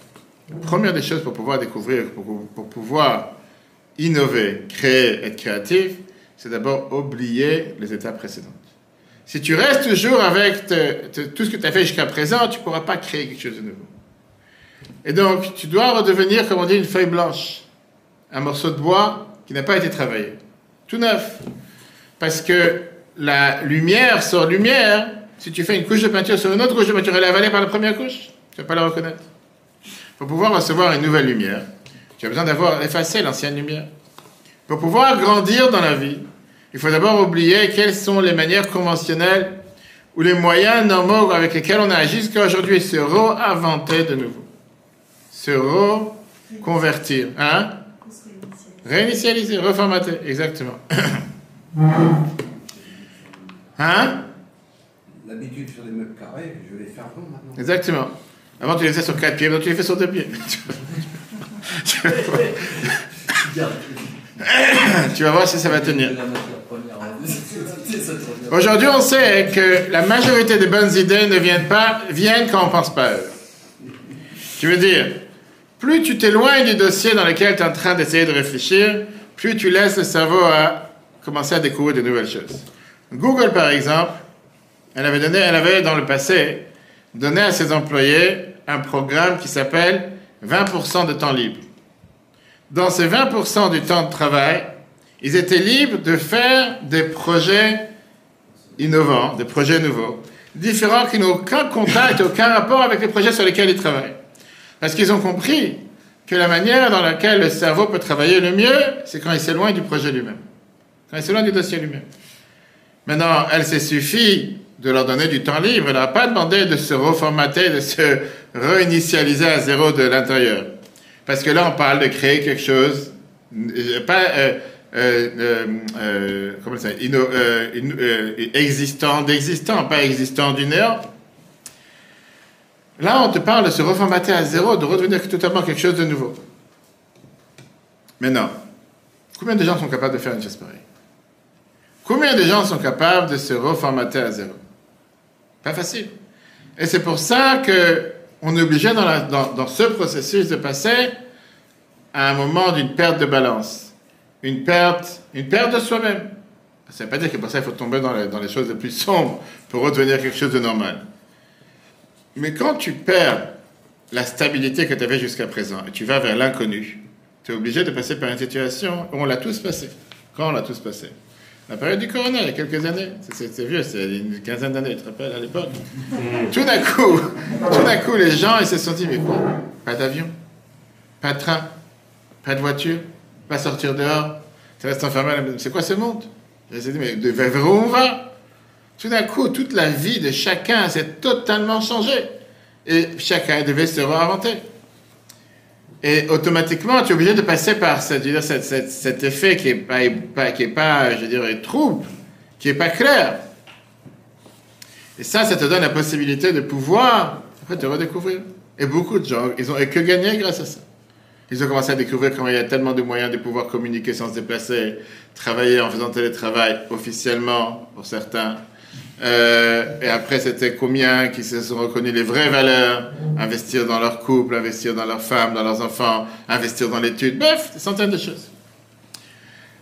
S1: La première des choses pour pouvoir découvrir, pour, pour pouvoir innover, créer, être créatif, c'est d'abord oublier les étapes précédentes. Si tu restes toujours avec tout ce que tu as fait jusqu'à présent, tu ne pourras pas créer quelque chose de nouveau. Et donc, tu dois redevenir, comme on dit, une feuille blanche, un morceau de bois qui n'a pas été travaillé, tout neuf. Parce que la lumière sur lumière, si tu fais une couche de peinture sur une autre couche de peinture, elle est par la première couche, tu ne vas pas la reconnaître. Pour pouvoir recevoir une nouvelle lumière, tu as besoin d'avoir effacé l'ancienne lumière. Pour pouvoir grandir dans la vie, il faut d'abord oublier quelles sont les manières conventionnelles ou les moyens normaux avec lesquels on a agi jusqu'à aujourd'hui, se re-inventer de nouveau. Se reconvertir. Hein? Réinitialiser, reformater, exactement. Hein?
S5: L'habitude sur des meubles carrés, je vais les faire rond maintenant.
S1: Exactement. Avant, tu les faisais sur quatre pieds, maintenant tu les fais sur deux pieds. tu vas voir si ça va tenir. Aujourd'hui, on sait que la majorité des bonnes idées ne viennent pas, viennent quand on pense pas à eux. Tu veux dire, plus tu t'éloignes du dossier dans lequel tu es en train d'essayer de réfléchir, plus tu laisses le cerveau à commencer à découvrir de nouvelles choses. Google, par exemple, elle avait donné, elle avait dans le passé donné à ses employés un programme qui s'appelle 20% de temps libre. Dans ces 20% du temps de travail, ils étaient libres de faire des projets innovants, des projets nouveaux, différents qui n'ont aucun contact, aucun rapport avec les projets sur lesquels ils travaillent. Parce qu'ils ont compris que la manière dans laquelle le cerveau peut travailler le mieux, c'est quand il s'éloigne du projet lui-même, quand il s'éloigne du dossier lui-même. Maintenant, elle s'est suffi de leur donner du temps libre. Elle n'a pas demandé de se reformater, de se réinitialiser à zéro de l'intérieur. Parce que là, on parle de créer quelque chose, euh, pas euh, euh, euh, euh, existant d'existant, pas existant du néant. Là, on te parle de se reformater à zéro, de redevenir totalement quelque chose de nouveau. Mais non. Combien de gens sont capables de faire une chose pareille? Combien de gens sont capables de se reformater à zéro? Pas facile. Et c'est pour ça que on est obligé dans, ce processus de passer à un moment d'une perte de balance, une perte, une perte de soi-même. Ça ne veut pas dire que pour ça il faut tomber dans les, dans les choses les plus sombres pour redevenir quelque chose de normal. Mais quand tu perds la stabilité que tu avais jusqu'à présent et tu vas vers l'inconnu, tu es obligé de passer par une situation où on l'a tous passé. Quand on l'a tous passé? La période du corona, il y a quelques années. C'est vieux, c'est une quinzaine d'années, tu te rappelles, à l'époque? tout d'un coup, tout d'un coup, les gens, ils se sont dit, mais quoi? Pas d'avion, pas de train, pas de voiture, pas sortir dehors, tu restes enfermé à la maison. C'est quoi ce monde? Ils se dit, mais vers où on va? Tout d'un coup, toute la vie de chacun s'est totalement changée. Et chacun devait se réinventer. Et automatiquement, tu es obligé de passer par cet effet qui n'est pas, qui est pas, je dirais, trouble, qui n'est pas clair. Et ça, ça te donne la possibilité de pouvoir te redécouvrir. Et beaucoup de gens, ils ont que gagné grâce à ça. Ils ont commencé à découvrir comment il y a tellement de moyens de pouvoir communiquer sans se déplacer, travailler en faisant télétravail officiellement pour certains, euh, et après, c'était combien qui se sont reconnus les vraies valeurs, investir dans leur couple, investir dans leurs femmes, dans leurs enfants, investir dans l'étude, bref, des centaines de choses.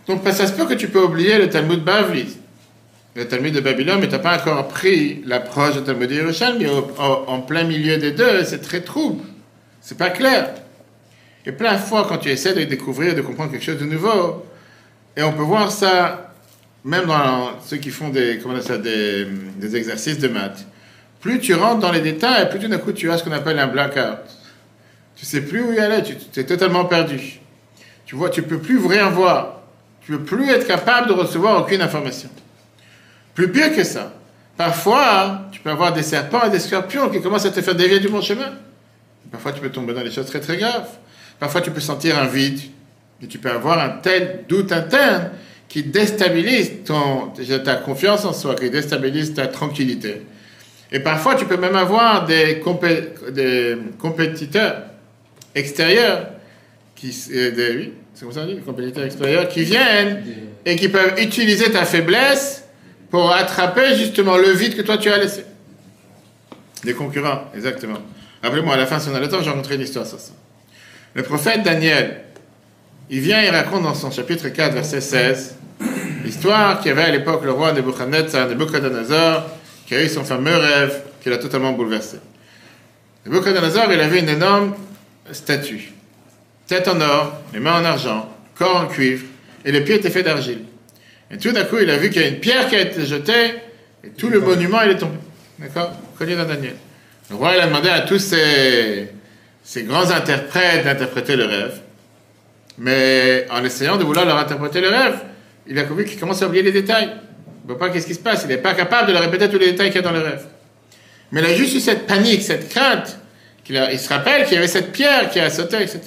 S1: Donc, ça se peut que tu peux oublier le Talmud Bavli, le Talmud de Babylone, mais tu n'as pas encore pris l'approche du Talmud de Yerushalmi, mais en plein milieu des deux, c'est très trouble, c'est pas clair. Et plein de fois, quand tu essaies de découvrir, de comprendre quelque chose de nouveau, et on peut voir ça même dans ceux qui font des, comment ça, des, exercices de maths, plus tu rentres dans les détails, plus d'un coup tu as ce qu'on appelle un blackout. Tu sais plus où y aller, tu, es totalement perdu. Tu vois, tu peux plus rien voir. Tu peux plus être capable de recevoir aucune information. Plus pire que ça. Parfois, tu peux avoir des serpents et des scorpions qui commencent à te faire dévier du bon chemin. Parfois, tu peux tomber dans des choses très très graves. Parfois, tu peux sentir un vide et tu peux avoir un tel doute interne qui déstabilise ton, ta confiance en soi, qui déstabilise ta tranquillité. Et parfois, tu peux même avoir des, compé- des compétiteurs extérieurs, qui, euh, oui, c'est comme ça dit, des compétiteurs extérieurs, qui viennent et qui peuvent utiliser ta faiblesse pour attraper justement le vide que toi tu as laissé. Des concurrents, exactement. Rappelez-moi, à la fin, si on a le temps, j'ai rencontré une histoire sur ça. Le prophète Daniel, il vient et raconte dans son chapitre 4, verset 16, l'histoire qu'il y avait à l'époque le roi Nebuchadnezzar, Nebuchadnezzar, qui a eu son fameux rêve qu'il a totalement bouleversé. Nebuchadnezzar, il avait une énorme statue. Tête en or, les mains en argent, corps en cuivre, et les pieds étaient faits d'argile. Et tout d'un coup, il a vu qu'il y a une pierre qui a été jetée, et tout le monument, il est tombé. D'accord? Connu dans Daniel? Le roi, il a demandé à tous ces, ces grands interprètes d'interpréter le rêve. Mais en essayant de vouloir leur interpréter le rêve, il a vu qu'il commence à oublier les détails. Il ne voit pas qu'est-ce qui se passe. Il n'est pas capable de leur répéter tous les détails qu'il y a dans le rêve. Mais il a juste eu cette panique, cette crainte. qu'il a- il se rappelle qu'il y avait cette pierre qui a sauté, etc.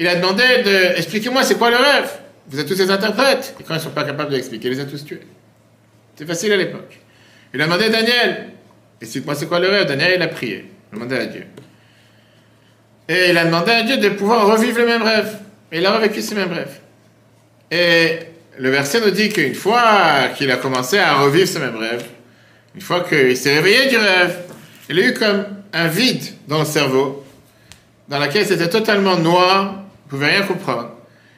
S1: Il a demandé de expliquez-moi c'est quoi le rêve? Vous êtes tous des interprètes. Et quand ils ne sont pas capables de l'expliquer, il les a tous tués. C'est facile à l'époque. Il a demandé à Daniel explique-moi c'est quoi le rêve? Daniel il a prié. Il a demandé à Dieu. Et il a demandé à Dieu de pouvoir revivre le même rêve. Et il a revécu ce même rêve. Et le verset nous dit qu'une fois qu'il a commencé à revivre ce même rêve, une fois qu'il s'est réveillé du rêve, il a eu comme un vide dans le cerveau, dans lequel c'était totalement noir, il ne pouvait rien comprendre.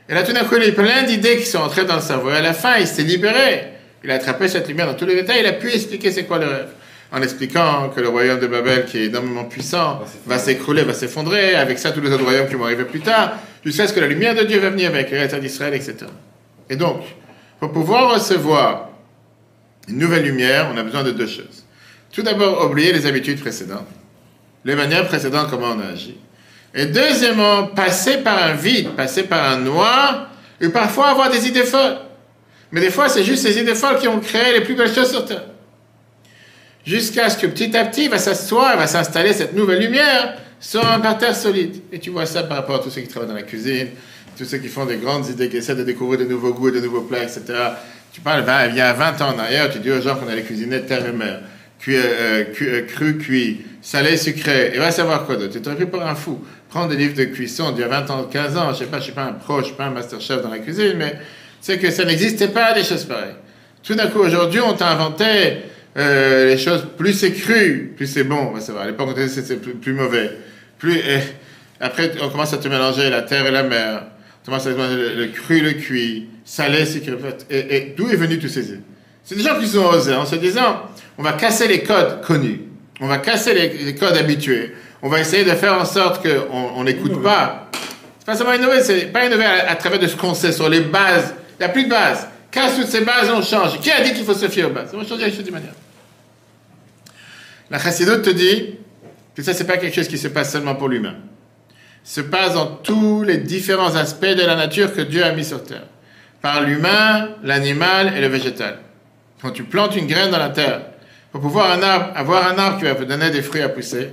S1: Et là, tout d'un coup, il a eu plein d'idées qui sont entrées dans le cerveau. Et à la fin, il s'est libéré. Il a attrapé cette lumière dans tous les détails. Il a pu expliquer c'est quoi le rêve. En expliquant que le royaume de Babel, qui est énormément puissant, va s'écrouler, va s'effondrer. Avec ça, tous les autres royaumes qui vont arriver plus tard. Jusqu'à ce que la lumière de Dieu va venir avec les États d'Israël, etc. Et donc, pour pouvoir recevoir une nouvelle lumière, on a besoin de deux choses. Tout d'abord, oublier les habitudes précédentes, les manières précédentes, comment on a agi. Et deuxièmement, passer par un vide, passer par un noir, et parfois avoir des idées folles. Mais des fois, c'est juste ces idées folles qui ont créé les plus belles choses sur Terre. Jusqu'à ce que petit à petit, va s'asseoir, va s'installer cette nouvelle lumière sur un parterre solide. Et tu vois ça par rapport à tous ceux qui travaillent dans la cuisine, tous ceux qui font des grandes idées, qui essaient de découvrir de nouveaux goûts, de nouveaux plats, etc. Tu parles, ben, il y a 20 ans en arrière, tu dis aux gens qu'on allait cuisiner terre et mer, cuit, euh, cu- euh, cru, cuit, salé, sucré, et va savoir quoi d'autre. Tu t'aurais pris pour un fou. Prendre des livres de cuisson d'il y a 20 ans, 15 ans, je sais pas, je suis pas un pro, je suis pas un master chef dans la cuisine, mais c'est que ça n'existait pas des choses pareilles. Tout d'un coup, aujourd'hui, on t'a inventé euh, les choses, plus c'est cru, plus c'est bon, va savoir. À l'époque, c'est plus, plus mauvais. Plus, et après, on commence à te mélanger la terre et la mer. On commence à te mélanger le, le cru, le cuit, salé, sucré. Et, et d'où est venu tous ces C'est des gens qui sont osés en se disant, on va casser les codes connus. On va casser les, les codes habitués. On va essayer de faire en sorte qu'on on n'écoute pas. C'est pas seulement innover, c'est pas innover à, à travers de ce qu'on sait sur les bases. Il n'y a plus de bases. Casse toutes ces bases, on change. Qui a dit qu'il faut se fier aux bases? On va changer les choses d'une manière. La chassidoute te dit que ça, c'est pas quelque chose qui se passe seulement pour l'humain. Se passe dans tous les différents aspects de la nature que Dieu a mis sur terre. Par l'humain, l'animal et le végétal. Quand tu plantes une graine dans la terre, pour pouvoir avoir un arbre qui va donner des fruits à pousser,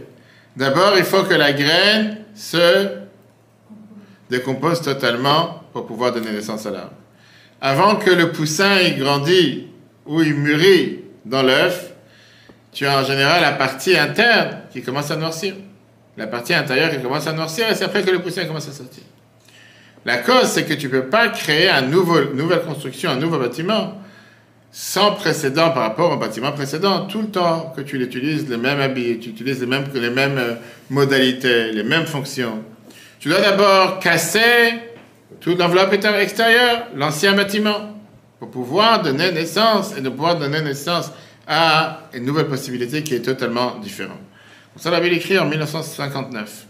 S1: d'abord, il faut que la graine se décompose totalement pour pouvoir donner naissance à l'arbre. Avant que le poussin il grandit ou il mûrit dans l'œuf, tu as en général la partie interne qui commence à noircir. La partie intérieure qui commence à noircir et c'est après que le poussin commence à sortir. La cause, c'est que tu ne peux pas créer une nouvelle construction, un nouveau bâtiment sans précédent par rapport au bâtiment précédent. Tout le temps que tu l'utilises, les mêmes habits, tu utilises les mêmes, les mêmes euh, modalités, les mêmes fonctions. Tu dois d'abord casser toute l'enveloppe extérieure, l'ancien bâtiment, pour pouvoir donner naissance et de pouvoir donner naissance à une nouvelle possibilité qui est totalement différente. Ça, la Bible écrit en 1959.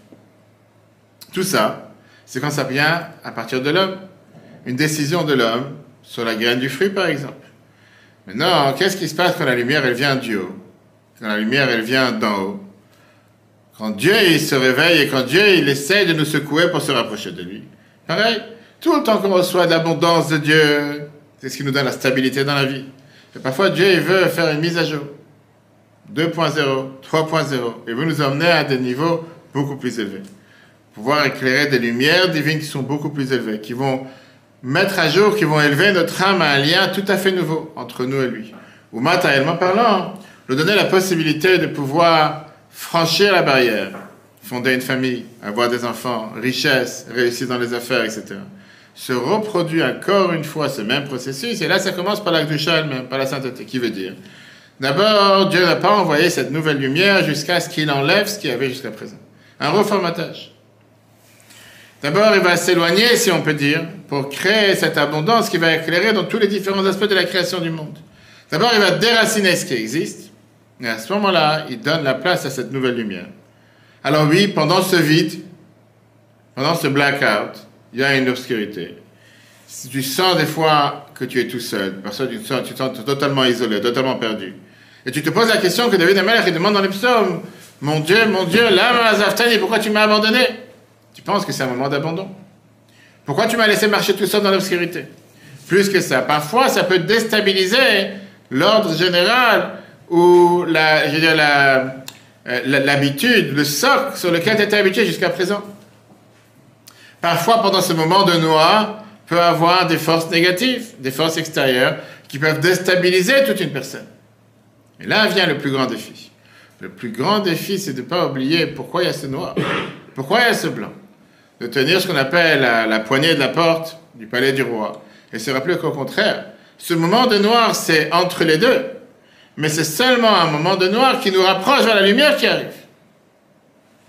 S1: Tout ça, c'est quand ça vient à partir de l'homme. Une décision de l'homme sur la graine du fruit, par exemple. Maintenant, qu'est-ce qui se passe quand la lumière, elle vient du haut? Quand la lumière, elle vient d'en haut Quand Dieu, il se réveille et quand Dieu, il essaie de nous secouer pour se rapprocher de lui. Pareil, tout le temps qu'on reçoit de l'abondance de Dieu, c'est ce qui nous donne la stabilité dans la vie. Et parfois, Dieu, il veut faire une mise à jour. 2.0, 3.0, et veut nous emmener à des niveaux beaucoup plus élevés. pouvoir éclairer des lumières divines qui sont beaucoup plus élevées, qui vont mettre à jour, qui vont élever notre âme à un lien tout à fait nouveau entre nous et lui. Ou matériellement parlant, nous donner la possibilité de pouvoir franchir la barrière, fonder une famille, avoir des enfants, richesse, réussir dans les affaires, etc. Se reproduit encore une fois ce même processus, et là ça commence par la elle-même, par la sainteté, qui veut dire D'abord, Dieu n'a pas envoyé cette nouvelle lumière jusqu'à ce qu'il enlève ce qu'il y avait jusqu'à présent. Un reformatage. D'abord, il va s'éloigner, si on peut dire, pour créer cette abondance qui va éclairer dans tous les différents aspects de la création du monde. D'abord, il va déraciner ce qui existe, et à ce moment-là, il donne la place à cette nouvelle lumière. Alors oui, pendant ce vide, pendant ce blackout, il y a une obscurité. Tu sens des fois que tu es tout seul, parce que tu te sens, totalement isolé, totalement perdu. Et tu te poses la question que David Amalek demande dans les psaumes, mon Dieu, mon Dieu, là, Zaftani, pourquoi tu m'as abandonné? Tu penses que c'est un moment d'abandon? Pourquoi tu m'as laissé marcher tout seul dans l'obscurité? Plus que ça, parfois ça peut déstabiliser l'ordre général ou la, euh, l'habitude, le socle sur lequel tu étais habitué jusqu'à présent. Parfois, pendant ce moment de noir, peut avoir des forces négatives, des forces extérieures qui peuvent déstabiliser toute une personne. Et là vient le plus grand défi. Le plus grand défi, c'est de ne pas oublier pourquoi il y a ce noir, pourquoi il y a ce blanc. De tenir ce qu'on appelle la, poignée de la porte du palais du roi. Et se rappeler qu'au contraire, ce moment de noir, c'est entre les deux. Mais c'est seulement un moment de noir qui nous rapproche vers la lumière qui arrive.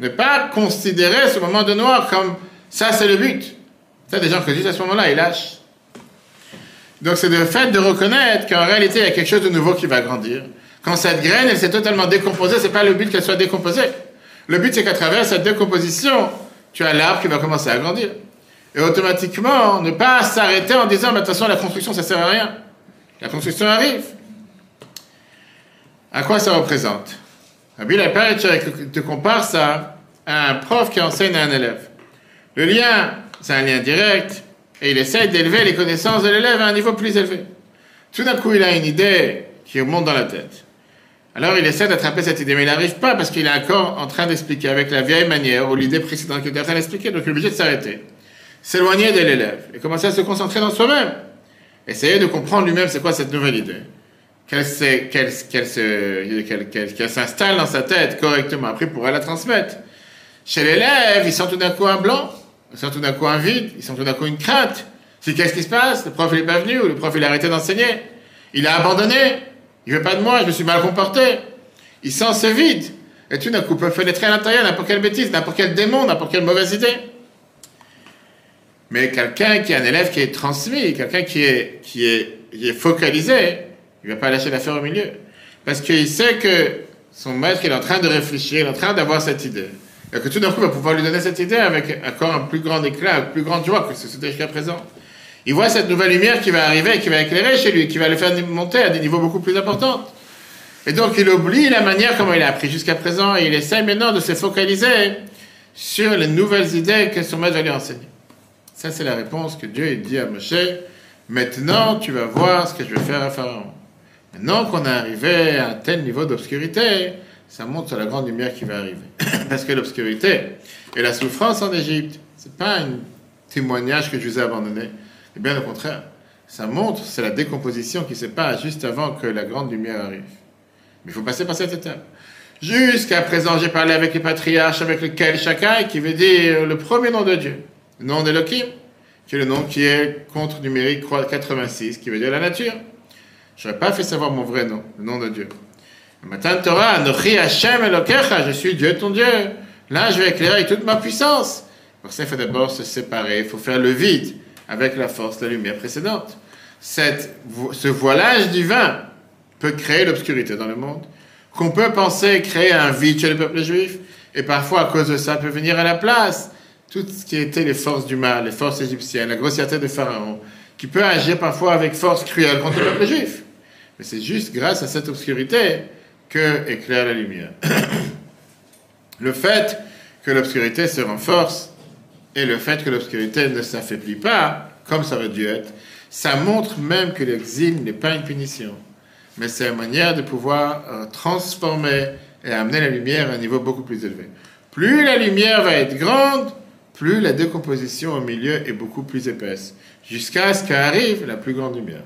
S1: Ne pas considérer ce moment de noir comme ça, c'est le but. Ça, des gens que disent à ce moment-là, ils lâchent. Donc, c'est le fait de reconnaître qu'en réalité, il y a quelque chose de nouveau qui va grandir. Quand cette graine, elle s'est totalement décomposée, c'est pas le but qu'elle soit décomposée. Le but, c'est qu'à travers cette décomposition, tu as l'arbre qui va commencer à grandir. Et automatiquement, ne pas s'arrêter en disant, mais attention, la construction, ça sert à rien. La construction arrive. À quoi ça représente? Rabbi Père te compare ça à un prof qui enseigne à un élève. Le lien, c'est un lien direct, et il essaye d'élever les connaissances de l'élève à un niveau plus élevé. Tout d'un coup, il a une idée qui remonte dans la tête. Alors il essaie d'attraper cette idée, mais il n'arrive pas parce qu'il est encore en train d'expliquer avec la vieille manière ou l'idée précédente qu'il était en train d'expliquer, donc il est obligé de s'arrêter. S'éloigner de l'élève et commencer à se concentrer dans soi-même. Essayer de comprendre lui-même c'est quoi cette nouvelle idée qu'elle s'installe dans sa tête correctement. Après, il pourra la transmettre. Chez l'élève, ils sont tout d'un coup un blanc, ils sont tout d'un coup un vide, ils sont tout d'un coup une crainte. C'est qu'est-ce qui se passe? Le prof n'est pas venu ou le prof il a arrêté d'enseigner. Il a abandonné. Il veut pas de moi, je me suis mal comporté. Il sent ce vide. Et tout d'un coup peut pénétrer à l'intérieur n'importe quelle bêtise, n'importe quel démon, n'importe quelle mauvaise idée. Mais quelqu'un qui est un élève qui est transmis, quelqu'un qui est, qui, est, qui est focalisé, il ne va pas lâcher l'affaire au milieu. Parce qu'il sait que son maître, est en train de réfléchir, il est en train d'avoir cette idée. Et que tout d'un coup, il va pouvoir lui donner cette idée avec encore un plus grand éclat, une plus grande joie que ce c'était jusqu'à présent. Il voit cette nouvelle lumière qui va arriver, qui va éclairer chez lui, qui va le faire monter à des niveaux beaucoup plus importants. Et donc, il oublie la manière comment il a appris jusqu'à présent et il essaie maintenant de se focaliser sur les nouvelles idées que son maître va lui enseigner. Ça, c'est la réponse que Dieu dit à Moshe. Maintenant, tu vas voir ce que je vais faire à Pharaon. Maintenant qu'on est arrivé à un tel niveau d'obscurité, ça montre la grande lumière qui va arriver. Parce que l'obscurité et la souffrance en Égypte, ce n'est pas un témoignage que je vous ai abandonné. Et bien au contraire, ça montre, c'est la décomposition qui se passe juste avant que la grande lumière arrive. Mais il faut passer par cette étape. Jusqu'à présent, j'ai parlé avec les patriarches, avec lequel chacun, qui veut dire le premier nom de Dieu, le nom d'Elohim, qui est le nom qui est contre numérique 86, qui veut dire la nature. Je n'aurais pas fait savoir mon vrai nom, le nom de Dieu. Matin Torah, Nochi Hashem Elokecha, je suis Dieu ton Dieu. Là, je vais éclairer avec toute ma puissance. Pour ça, il faut d'abord se séparer, il faut faire le vide avec la force, la lumière précédente. Cette, ce voilage divin peut créer l'obscurité dans le monde, qu'on peut penser créer un vide chez le peuple juif, et parfois à cause de ça peut venir à la place tout ce qui était les forces du mal, les forces égyptiennes, la grossièreté de Pharaon, qui peut agir parfois avec force cruelle contre le peuple juif. Mais c'est juste grâce à cette obscurité que éclaire la lumière. le fait que l'obscurité se renforce et le fait que l'obscurité ne s'affaiblit pas, comme ça aurait dû être, ça montre même que l'exil n'est pas une punition, mais c'est une manière de pouvoir euh, transformer et amener la lumière à un niveau beaucoup plus élevé. Plus la lumière va être grande, plus la décomposition au milieu est beaucoup plus épaisse, jusqu'à ce qu'arrive la plus grande lumière.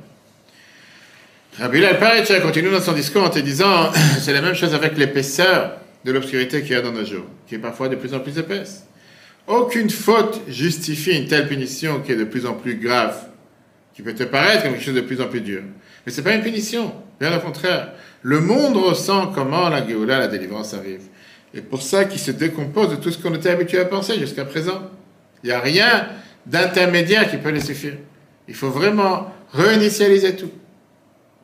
S1: Rabbi Al continue dans son discours en te disant c'est la même chose avec l'épaisseur de l'obscurité qu'il y a dans nos jours, qui est parfois de plus en plus épaisse. Aucune faute justifie une telle punition qui est de plus en plus grave, qui peut te paraître comme quelque chose de plus en plus dur. Mais ce n'est pas une punition, bien au contraire. Le monde ressent comment la Géoula, la délivrance arrive. Et pour ça qu'il se décompose de tout ce qu'on était habitué à penser jusqu'à présent. Il n'y a rien d'intermédiaire qui peut les suffire. Il faut vraiment réinitialiser tout.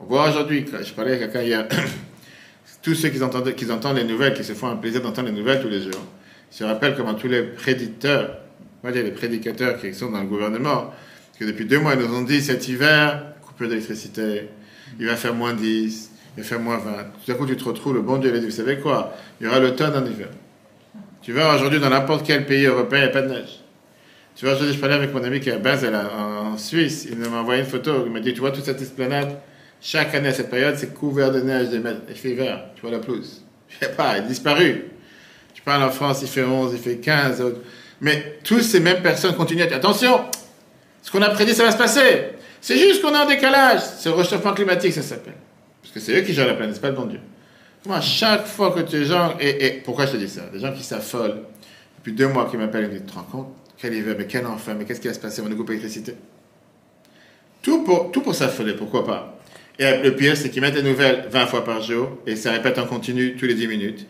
S1: On voit aujourd'hui, je parlais avec quelqu'un hier, tous ceux qui entendent, qui entendent les nouvelles, qui se font un plaisir d'entendre les nouvelles tous les jours, se rappellent comment tous les va dire les prédicateurs qui sont dans le gouvernement, que depuis deux mois, ils nous ont dit cet hiver, coupure d'électricité, il va faire moins 10, il va faire moins 20. Tout à coup, tu te retrouves, le bon Dieu l'a dit, vous savez quoi? Il y aura l'automne en hiver. Tu vois, aujourd'hui, dans n'importe quel pays européen, il n'y a pas de neige. Tu vois, aujourd'hui, je parlais avec mon ami qui est à Basel, en Suisse, il m'a envoyé une photo, il m'a dit, tu vois toute cette esplanade? Chaque année à cette période, c'est couvert de neige, il fait vert, tu vois la pelouse. Je sais pas, il a disparu. Tu parles en France, il fait 11, il fait 15. Mais tous ces mêmes personnes continuent à dire attention, ce qu'on a prédit, ça va se passer. C'est juste qu'on est en décalage. C'est le réchauffement climatique, ça s'appelle. Parce que c'est eux qui gèrent la planète, c'est pas le bon Dieu. Moi, chaque fois que tu es gens, et, et, pourquoi je te dis ça? Des gens qui s'affolent, depuis deux mois qui m'appellent, ils me disent, tu te rends compte? Quel hiver, mais quel enfer, mais qu'est-ce qui va se passer? On va nous couper l'électricité. Tout pour, tout pour s'affoler, pourquoi pas? Et le pire, c'est qu'ils mettent des nouvelles 20 fois par jour et ça répète en continu tous les 10 minutes.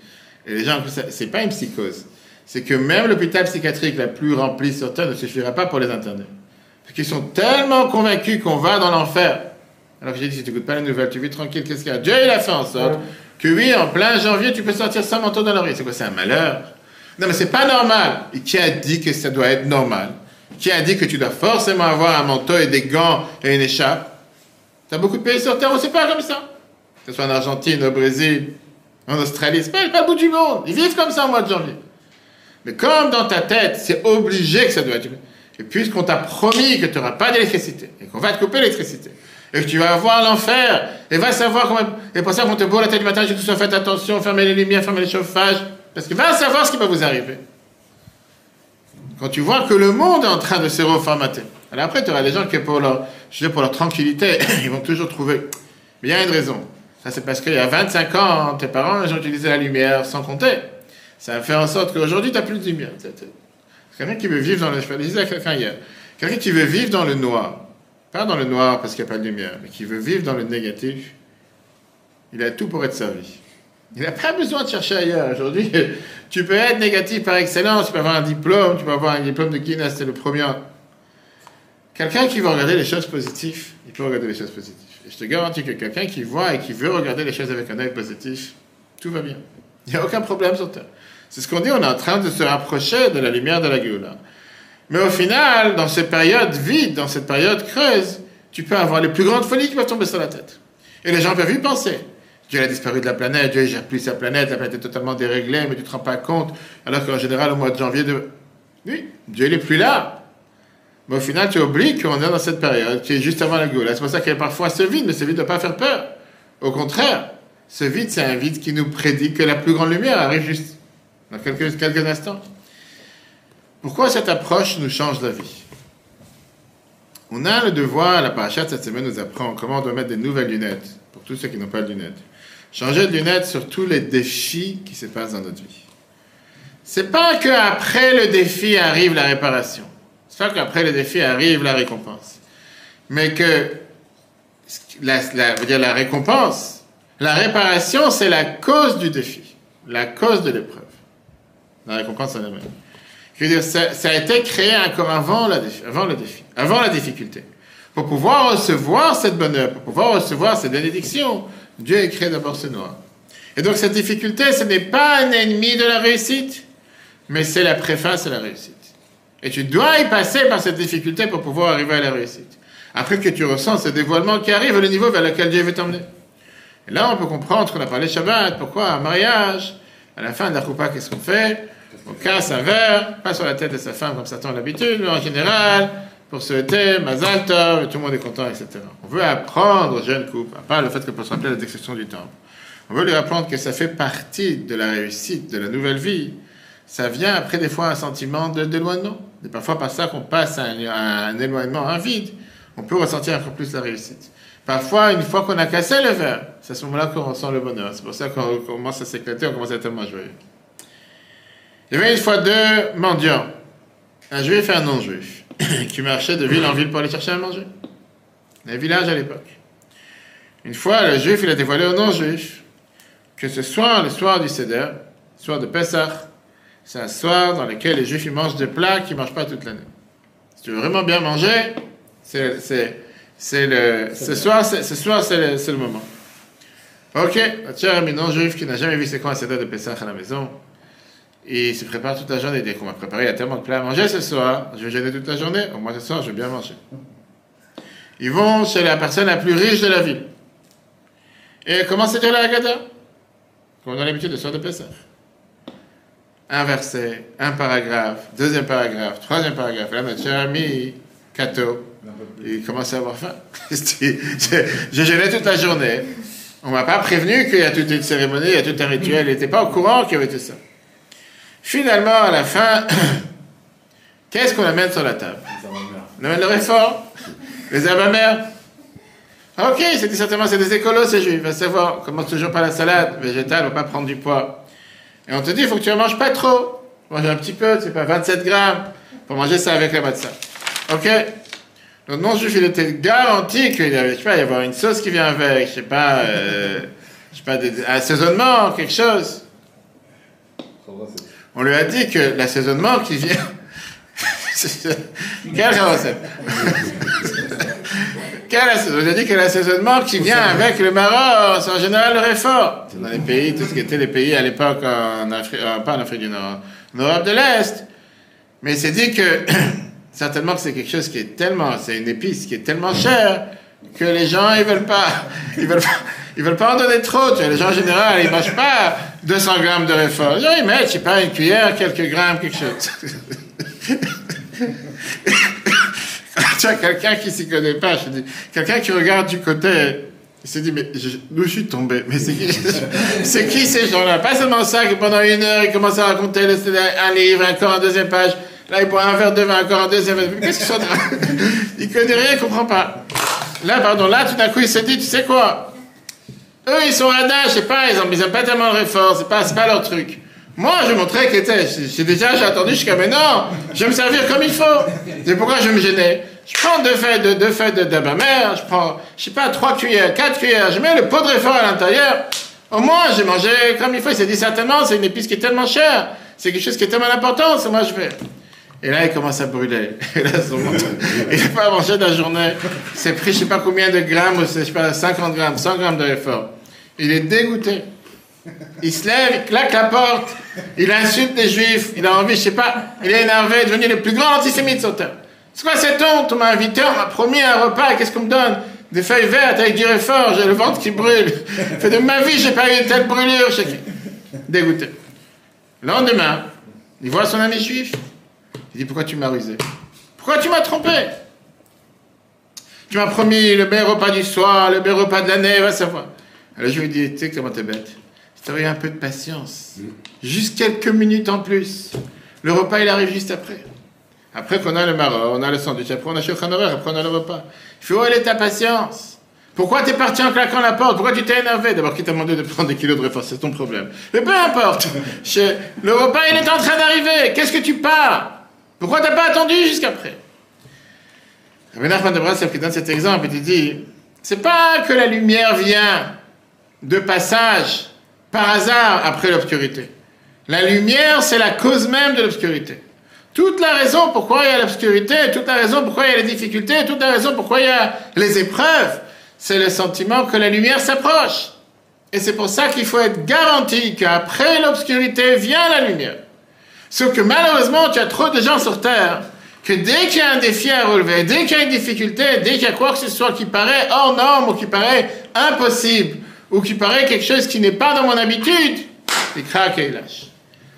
S1: Et les gens, c'est pas une psychose. C'est que même l'hôpital psychiatrique la plus remplie sur Terre ne suffira pas pour les interner. Parce qu'ils sont tellement convaincus qu'on va dans l'enfer. Alors que j'ai dit, si tu n'écoutes pas les nouvelles, tu vis tranquille, qu'est-ce qu'il y a? Dieu, il a fait en sorte que oui, en plein janvier, tu peux sortir sans manteau dans la rue. C'est quoi C'est un malheur? Non, mais c'est pas normal. Et qui a dit que ça doit être normal? Qui a dit que tu dois forcément avoir un manteau et des gants et une écharpe? T'as beaucoup de pays sur Terre où c'est pas comme ça. Que ce soit en Argentine, au Brésil, en Australie, c'est pas, pas le bout du monde. Ils vivent comme ça au mois de janvier. Mais comme dans ta tête, c'est obligé que ça doit être. Et puisqu'on t'a promis que tu n'auras pas d'électricité, et qu'on va te couper l'électricité, et que tu vas avoir l'enfer, et va savoir comment. Et pour ça qu'on te bourre la tête du matin, je te faites attention, fermez les lumières, fermez les chauffages, parce que va savoir ce qui va vous arriver. Quand tu vois que le monde est en train de se reformater. Alors après, tu auras des gens qui, pour leur, tranquillité, ils vont toujours trouver. Mais il y a une raison. Ça, c'est parce qu'il y a 25 ans, tes parents, ils ont utilisé la lumière sans compter. Ça a fait en sorte qu'aujourd'hui, tu n'as plus de lumière. Quelqu'un qui veut vivre dans le. Je disais à quelqu'un hier. Quelqu'un qui veut vivre dans le noir. Pas dans le noir parce qu'il n'y a pas de lumière, mais qui veut vivre dans le négatif. Il a tout pour être servi. Il n'a pas besoin de chercher ailleurs. Aujourd'hui, tu peux être négatif par excellence, tu peux avoir un diplôme, tu peux avoir un diplôme de Guinness, c'est le premier. Quelqu'un qui veut regarder les choses positives, il peut regarder les choses positives. Et je te garantis que quelqu'un qui voit et qui veut regarder les choses avec un œil positif, tout va bien. Il n'y a aucun problème sur Terre. C'est ce qu'on dit, on est en train de se rapprocher de la lumière de la Géoula. Mais au final, dans cette période vide, dans cette période creuse, tu peux avoir les plus grandes folies qui peuvent tomber sur la tête. Et les gens peuvent y penser. Dieu a disparu de la planète, Dieu gère plus sa planète, la planète est totalement déréglée, mais tu ne te rends pas compte. Alors qu'en général, au mois de janvier, oui, Dieu n'est plus là. Mais au final, tu oublies qu'on est dans cette période qui est juste avant la Géoula. C'est pour ça a parfois ce vide, mais ce vide ne doit pas faire peur. Au contraire, ce vide, c'est un vide qui nous prédit que la plus grande lumière arrive juste dans quelques, instants. Pourquoi cette approche nous change la vie? On a le devoir, la paracha de cette semaine nous apprend comment on doit mettre des nouvelles lunettes, pour tous ceux qui n'ont pas de lunettes. Changer de lunettes sur tous les défis qui se passent dans notre vie. C'est pas qu'après le défi arrive la réparation. C'est pas qu'après le défi arrive la récompense. Mais que la, la, dire la récompense, la réparation, c'est la cause du défi, la cause de l'épreuve. La récompense en elle-même. Je veux dire, ça, a été créé encore avant, la le défi, avant la difficulté. Pour pouvoir recevoir cette bonheur, pour pouvoir recevoir cette bénédiction, Dieu a créé d'abord ce noir. Et donc cette difficulté, ce n'est pas un ennemi de la réussite, mais c'est la préface à la réussite. Et tu dois y passer par cette difficulté pour pouvoir arriver à la réussite. Après que tu ressens ce dévoilement qui arrive, le niveau vers lequel Dieu veut t'emmener. Et là, on peut comprendre qu'on a parlé Shabbat, pourquoi un mariage, à la fin de la qu'est-ce qu'on fait? On casse un verre, pas sur la tête de sa femme comme tombe l'habitude, mais en général, pour souhaiter Mazal Tov, et tout le monde est content, etc. On veut apprendre aux jeunes couples, à part le fait que pour se rappeler la destruction du temple, on veut lui apprendre que ça fait partie de la réussite, de la nouvelle vie, ça vient après des fois un sentiment d'éloignement. C'est parfois par ça qu'on passe à un, à un éloignement, un vide. On peut ressentir encore plus la réussite. Parfois, une fois qu'on a cassé le verre, c'est à ce moment-là qu'on ressent le bonheur. C'est pour ça qu'on commence à s'éclater, on commence à être tellement joyeux. Il y avait une fois deux mendiants, un juif et un non-juif, qui marchaient de ville en ville pour aller chercher à manger. Un village à l'époque. Une fois, le juif, il a dévoilé au non-juif que ce soir, le soir du Seder, le soir de Pessah, c'est un soir dans lequel les juifs ils mangent des plats qu'ils ne mangent pas toute l'année. Si tu veux vraiment bien manger, c'est, c'est, c'est le, ce soir, c'est, ce soir, c'est le, c'est le moment. Ok, cher ami non-juif qui n'a jamais vu c'est quoi un Seder de Pessah à la maison, il se prépare toute la journée. Dès qu'on m'a préparé, il y a tellement de plats à manger ce soir, je vais gêner toute la journée, au moins ce soir, je vais bien manger. Ils vont chez la personne la plus riche de la ville. Et comment c'est dire la Haggadah Comme on a l'habitude de soir de Pessah. Un verset, un paragraphe, deuxième paragraphe, troisième paragraphe. Là, notre cher ami Cato, il commence à avoir faim. Je gênais toute la journée. On m'a pas prévenu qu'il y a toute une cérémonie, il y a tout un rituel. Il n'était pas au courant qu'il y avait tout ça. Finalement, à la fin, qu'est-ce qu'on amène sur la table? On amène le réfort, les herbes Ok, c'est dit certainement, c'est des écolos ces juifs. Va savoir, on commence toujours par la salade végétale, on va pas prendre du poids. Et on te dit, il faut que tu ne manges pas trop. Mange un petit peu, c'est pas 27 grammes. Faut manger ça avec la matzah. Ok? Le non-juif, il était garanti qu'il y avait, je sais pas, il y avoir une sauce qui vient avec, je sais pas, euh, je sais pas, des- assaisonnement, quelque chose.
S4: C'est-
S1: On lui a dit que l'assaisonnement qui vient. Quelle recette Quel assaisonnement On lui a dit que l'assaisonnement qui vient avec le Maroc, c'est en général le réfort. C'est dans les pays, tout ce qui était les pays à l'époque en Afrique, euh, pas en Afrique du Nord, en Europe de l'Est. Mais il s'est dit que certainement que c'est quelque chose qui est tellement, c'est une épice qui est tellement chère que les gens ils veulent pas, ils veulent pas, ils veulent pas en donner trop. Tu vois, les gens en général ils mangent pas 200 grammes de réfort. Ils mettent, je sais pas, une cuillère, quelques grammes, quelque chose. tu as quelqu'un qui s'y connaît pas, je dis, quelqu'un qui regarde du côté, il s'est dit, mais d'où je suis tombé? Mais c'est qui, c'est qui ces gens-là? Pas seulement ça, que pendant une heure, il commence à raconter un livre, encore en deuxième page. Là, il boit un verre de vin, encore en deuxième. Qu'est-ce qu'ils sont Il connaît rien, il comprend pas. Là, pardon, là, tout d'un coup, il s'est dit, tu sais quoi? Eux, ils sont radins, je sais pas, ils aiment, ils aiment pas tellement le réfort, c'est pas, c'est pas leur truc. Moi, je montrais qu'il était, j'ai déjà, j'ai attendu jusqu'à maintenant, je vais me servir comme il faut. C'est pourquoi je vais me gêner. Je prends deux feuilles de, deux feuilles de d'herbe amère, je prends, je sais pas, trois cuillères, quatre cuillères, je mets le pot de réfort à l'intérieur. Au moins, j'ai mangé comme il faut. Il s'est dit certainement, c'est une épice qui est tellement chère, c'est quelque chose qui est tellement important, c'est moi je fais. Et là, il commence à brûler. Et là, son il n'a pas mangé de la journée. Il s'est pris je sais pas combien de grammes, c'est, je sais pas, 50 grammes, 100 grammes de réfort. Il est dégoûté. Il se lève, il claque la porte, il insulte les juifs, il a envie, je sais pas, il est énervé, il est devenu le plus grand antisémite sur terre. C'est quoi cette honte On m'a invité, on m'a promis un repas, qu'est-ce qu'on me donne? Des feuilles vertes avec du réfort, j'ai le ventre qui brûle. Fait de ma vie, j'ai pas eu une telle brûlure. Dégoûté. Le lendemain, il voit son ami juif. Il dit Pourquoi tu m'as rusé? Pourquoi tu m'as trompé? Tu m'as promis le meilleur repas du soir, le meilleur repas de l'année, va savoir. Alors je lui dis Tu sais comment t'es bête Si t'avais un peu de patience, juste quelques minutes en plus, le repas il arrive juste après. Après qu'on a le maror, on a le sandwich, après on a Shulchan Aruch, après on a le repas. Il fait Où elle est ta patience Pourquoi t'es parti en claquant la porte? Pourquoi tu t'es énervé? D'abord, qui t'a demandé de prendre des kilos de réfort C'est ton problème. Mais peu importe. Je- Le repas, il est en train d'arriver. Qu'est-ce que tu pars? Pourquoi t'as pas attendu jusqu'après? Rabbi Nachman de donne cet exemple, il dit c'est pas que la lumière vient de passage par hasard après l'obscurité. La lumière, c'est la cause même de l'obscurité. Toute la raison pourquoi il y a l'obscurité, toute la raison pourquoi il y a les difficultés, toute la raison pourquoi il y a les épreuves, c'est le sentiment que la lumière s'approche. Et c'est pour ça qu'il faut être garanti qu'après l'obscurité vient la lumière. Sauf que malheureusement, tu as trop de gens sur Terre que dès qu'il y a un défi à relever, dès qu'il y a une difficulté, dès qu'il y a quoi que ce soit qui paraît hors norme ou qui paraît impossible ou qui paraît quelque chose qui n'est pas dans mon habitude, ils craquent et ils lâchent.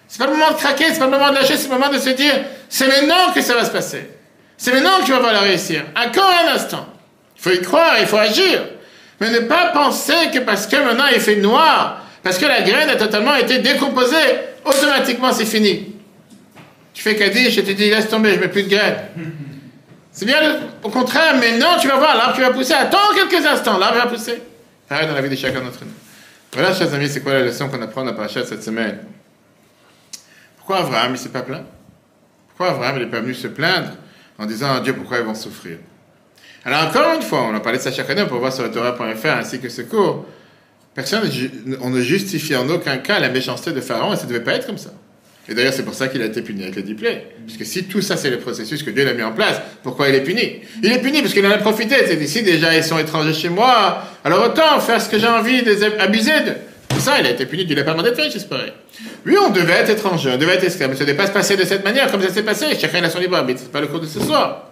S1: C'est pas le moment de craquer, c'est pas le moment de lâcher, c'est le moment de se dire c'est maintenant que ça va se passer. C'est maintenant que tu vas la réussir. Encore un instant. Il faut y croire, il faut agir. Mais ne pas penser que parce que maintenant il fait noir, parce que la graine a totalement été décomposée, automatiquement c'est fini. Tu fais Kaddish et tu dis laisse tomber, je mets plus de graines. C'est bien au contraire, mais non, tu vas voir, l'arbre qui va pousser. Attends quelques instants, l'arbre va pousser. Pareil dans la vie de chacun d'entre nous. Voilà, chers amis, c'est quoi la leçon qu'on apprend dans la paracha cette semaine? Pourquoi Abraham, il s'est pas plaint? Pourquoi Abraham, il n'est pas venu se plaindre en disant à Dieu pourquoi ils vont souffrir? Alors, encore une fois, on a parlé de ça chaque année, on peut voir sur le Torah.fr ainsi que ce cours. Personne, ne on ne justifie en aucun cas la méchanceté de Pharaon et ça ne devait pas être comme ça. Et d'ailleurs, c'est pour ça qu'il a été puni avec les dix plaies. Puisque si tout ça, c'est le processus que Dieu a mis en place, pourquoi il est puni? Il est puni parce qu'il en a profité. C'est ici, déjà, ils sont étrangers chez moi. Alors autant faire ce que j'ai envie, les abuser de. C'est ça, il a été puni. Dieu l'a pas demandé de faire. Oui, on devait être étranger, on devait être esclave. Mais ça devait pas se passer de cette manière, comme ça s'est passé. Chacun a son libre arbitre. C'est pas le cours de ce soir.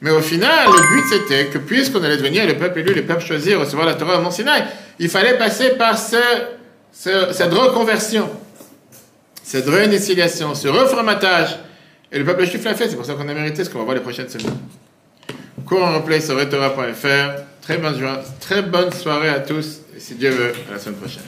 S1: Mais au final, le but c'était que puisqu'on allait devenir le peuple élu, le peuple choisi, recevoir la Torah au Mont Sinaï, il fallait passer par ce, ce- cette reconversion, cette réinitialisation, ce reformatage. Et le peuple juif l'a fait, c'est pour ça qu'on a mérité ce qu'on va voir les prochaines semaines. Cours en replay sur retorah.fr. Très bonne, très bonne soirée à tous, et si Dieu veut, à la semaine prochaine.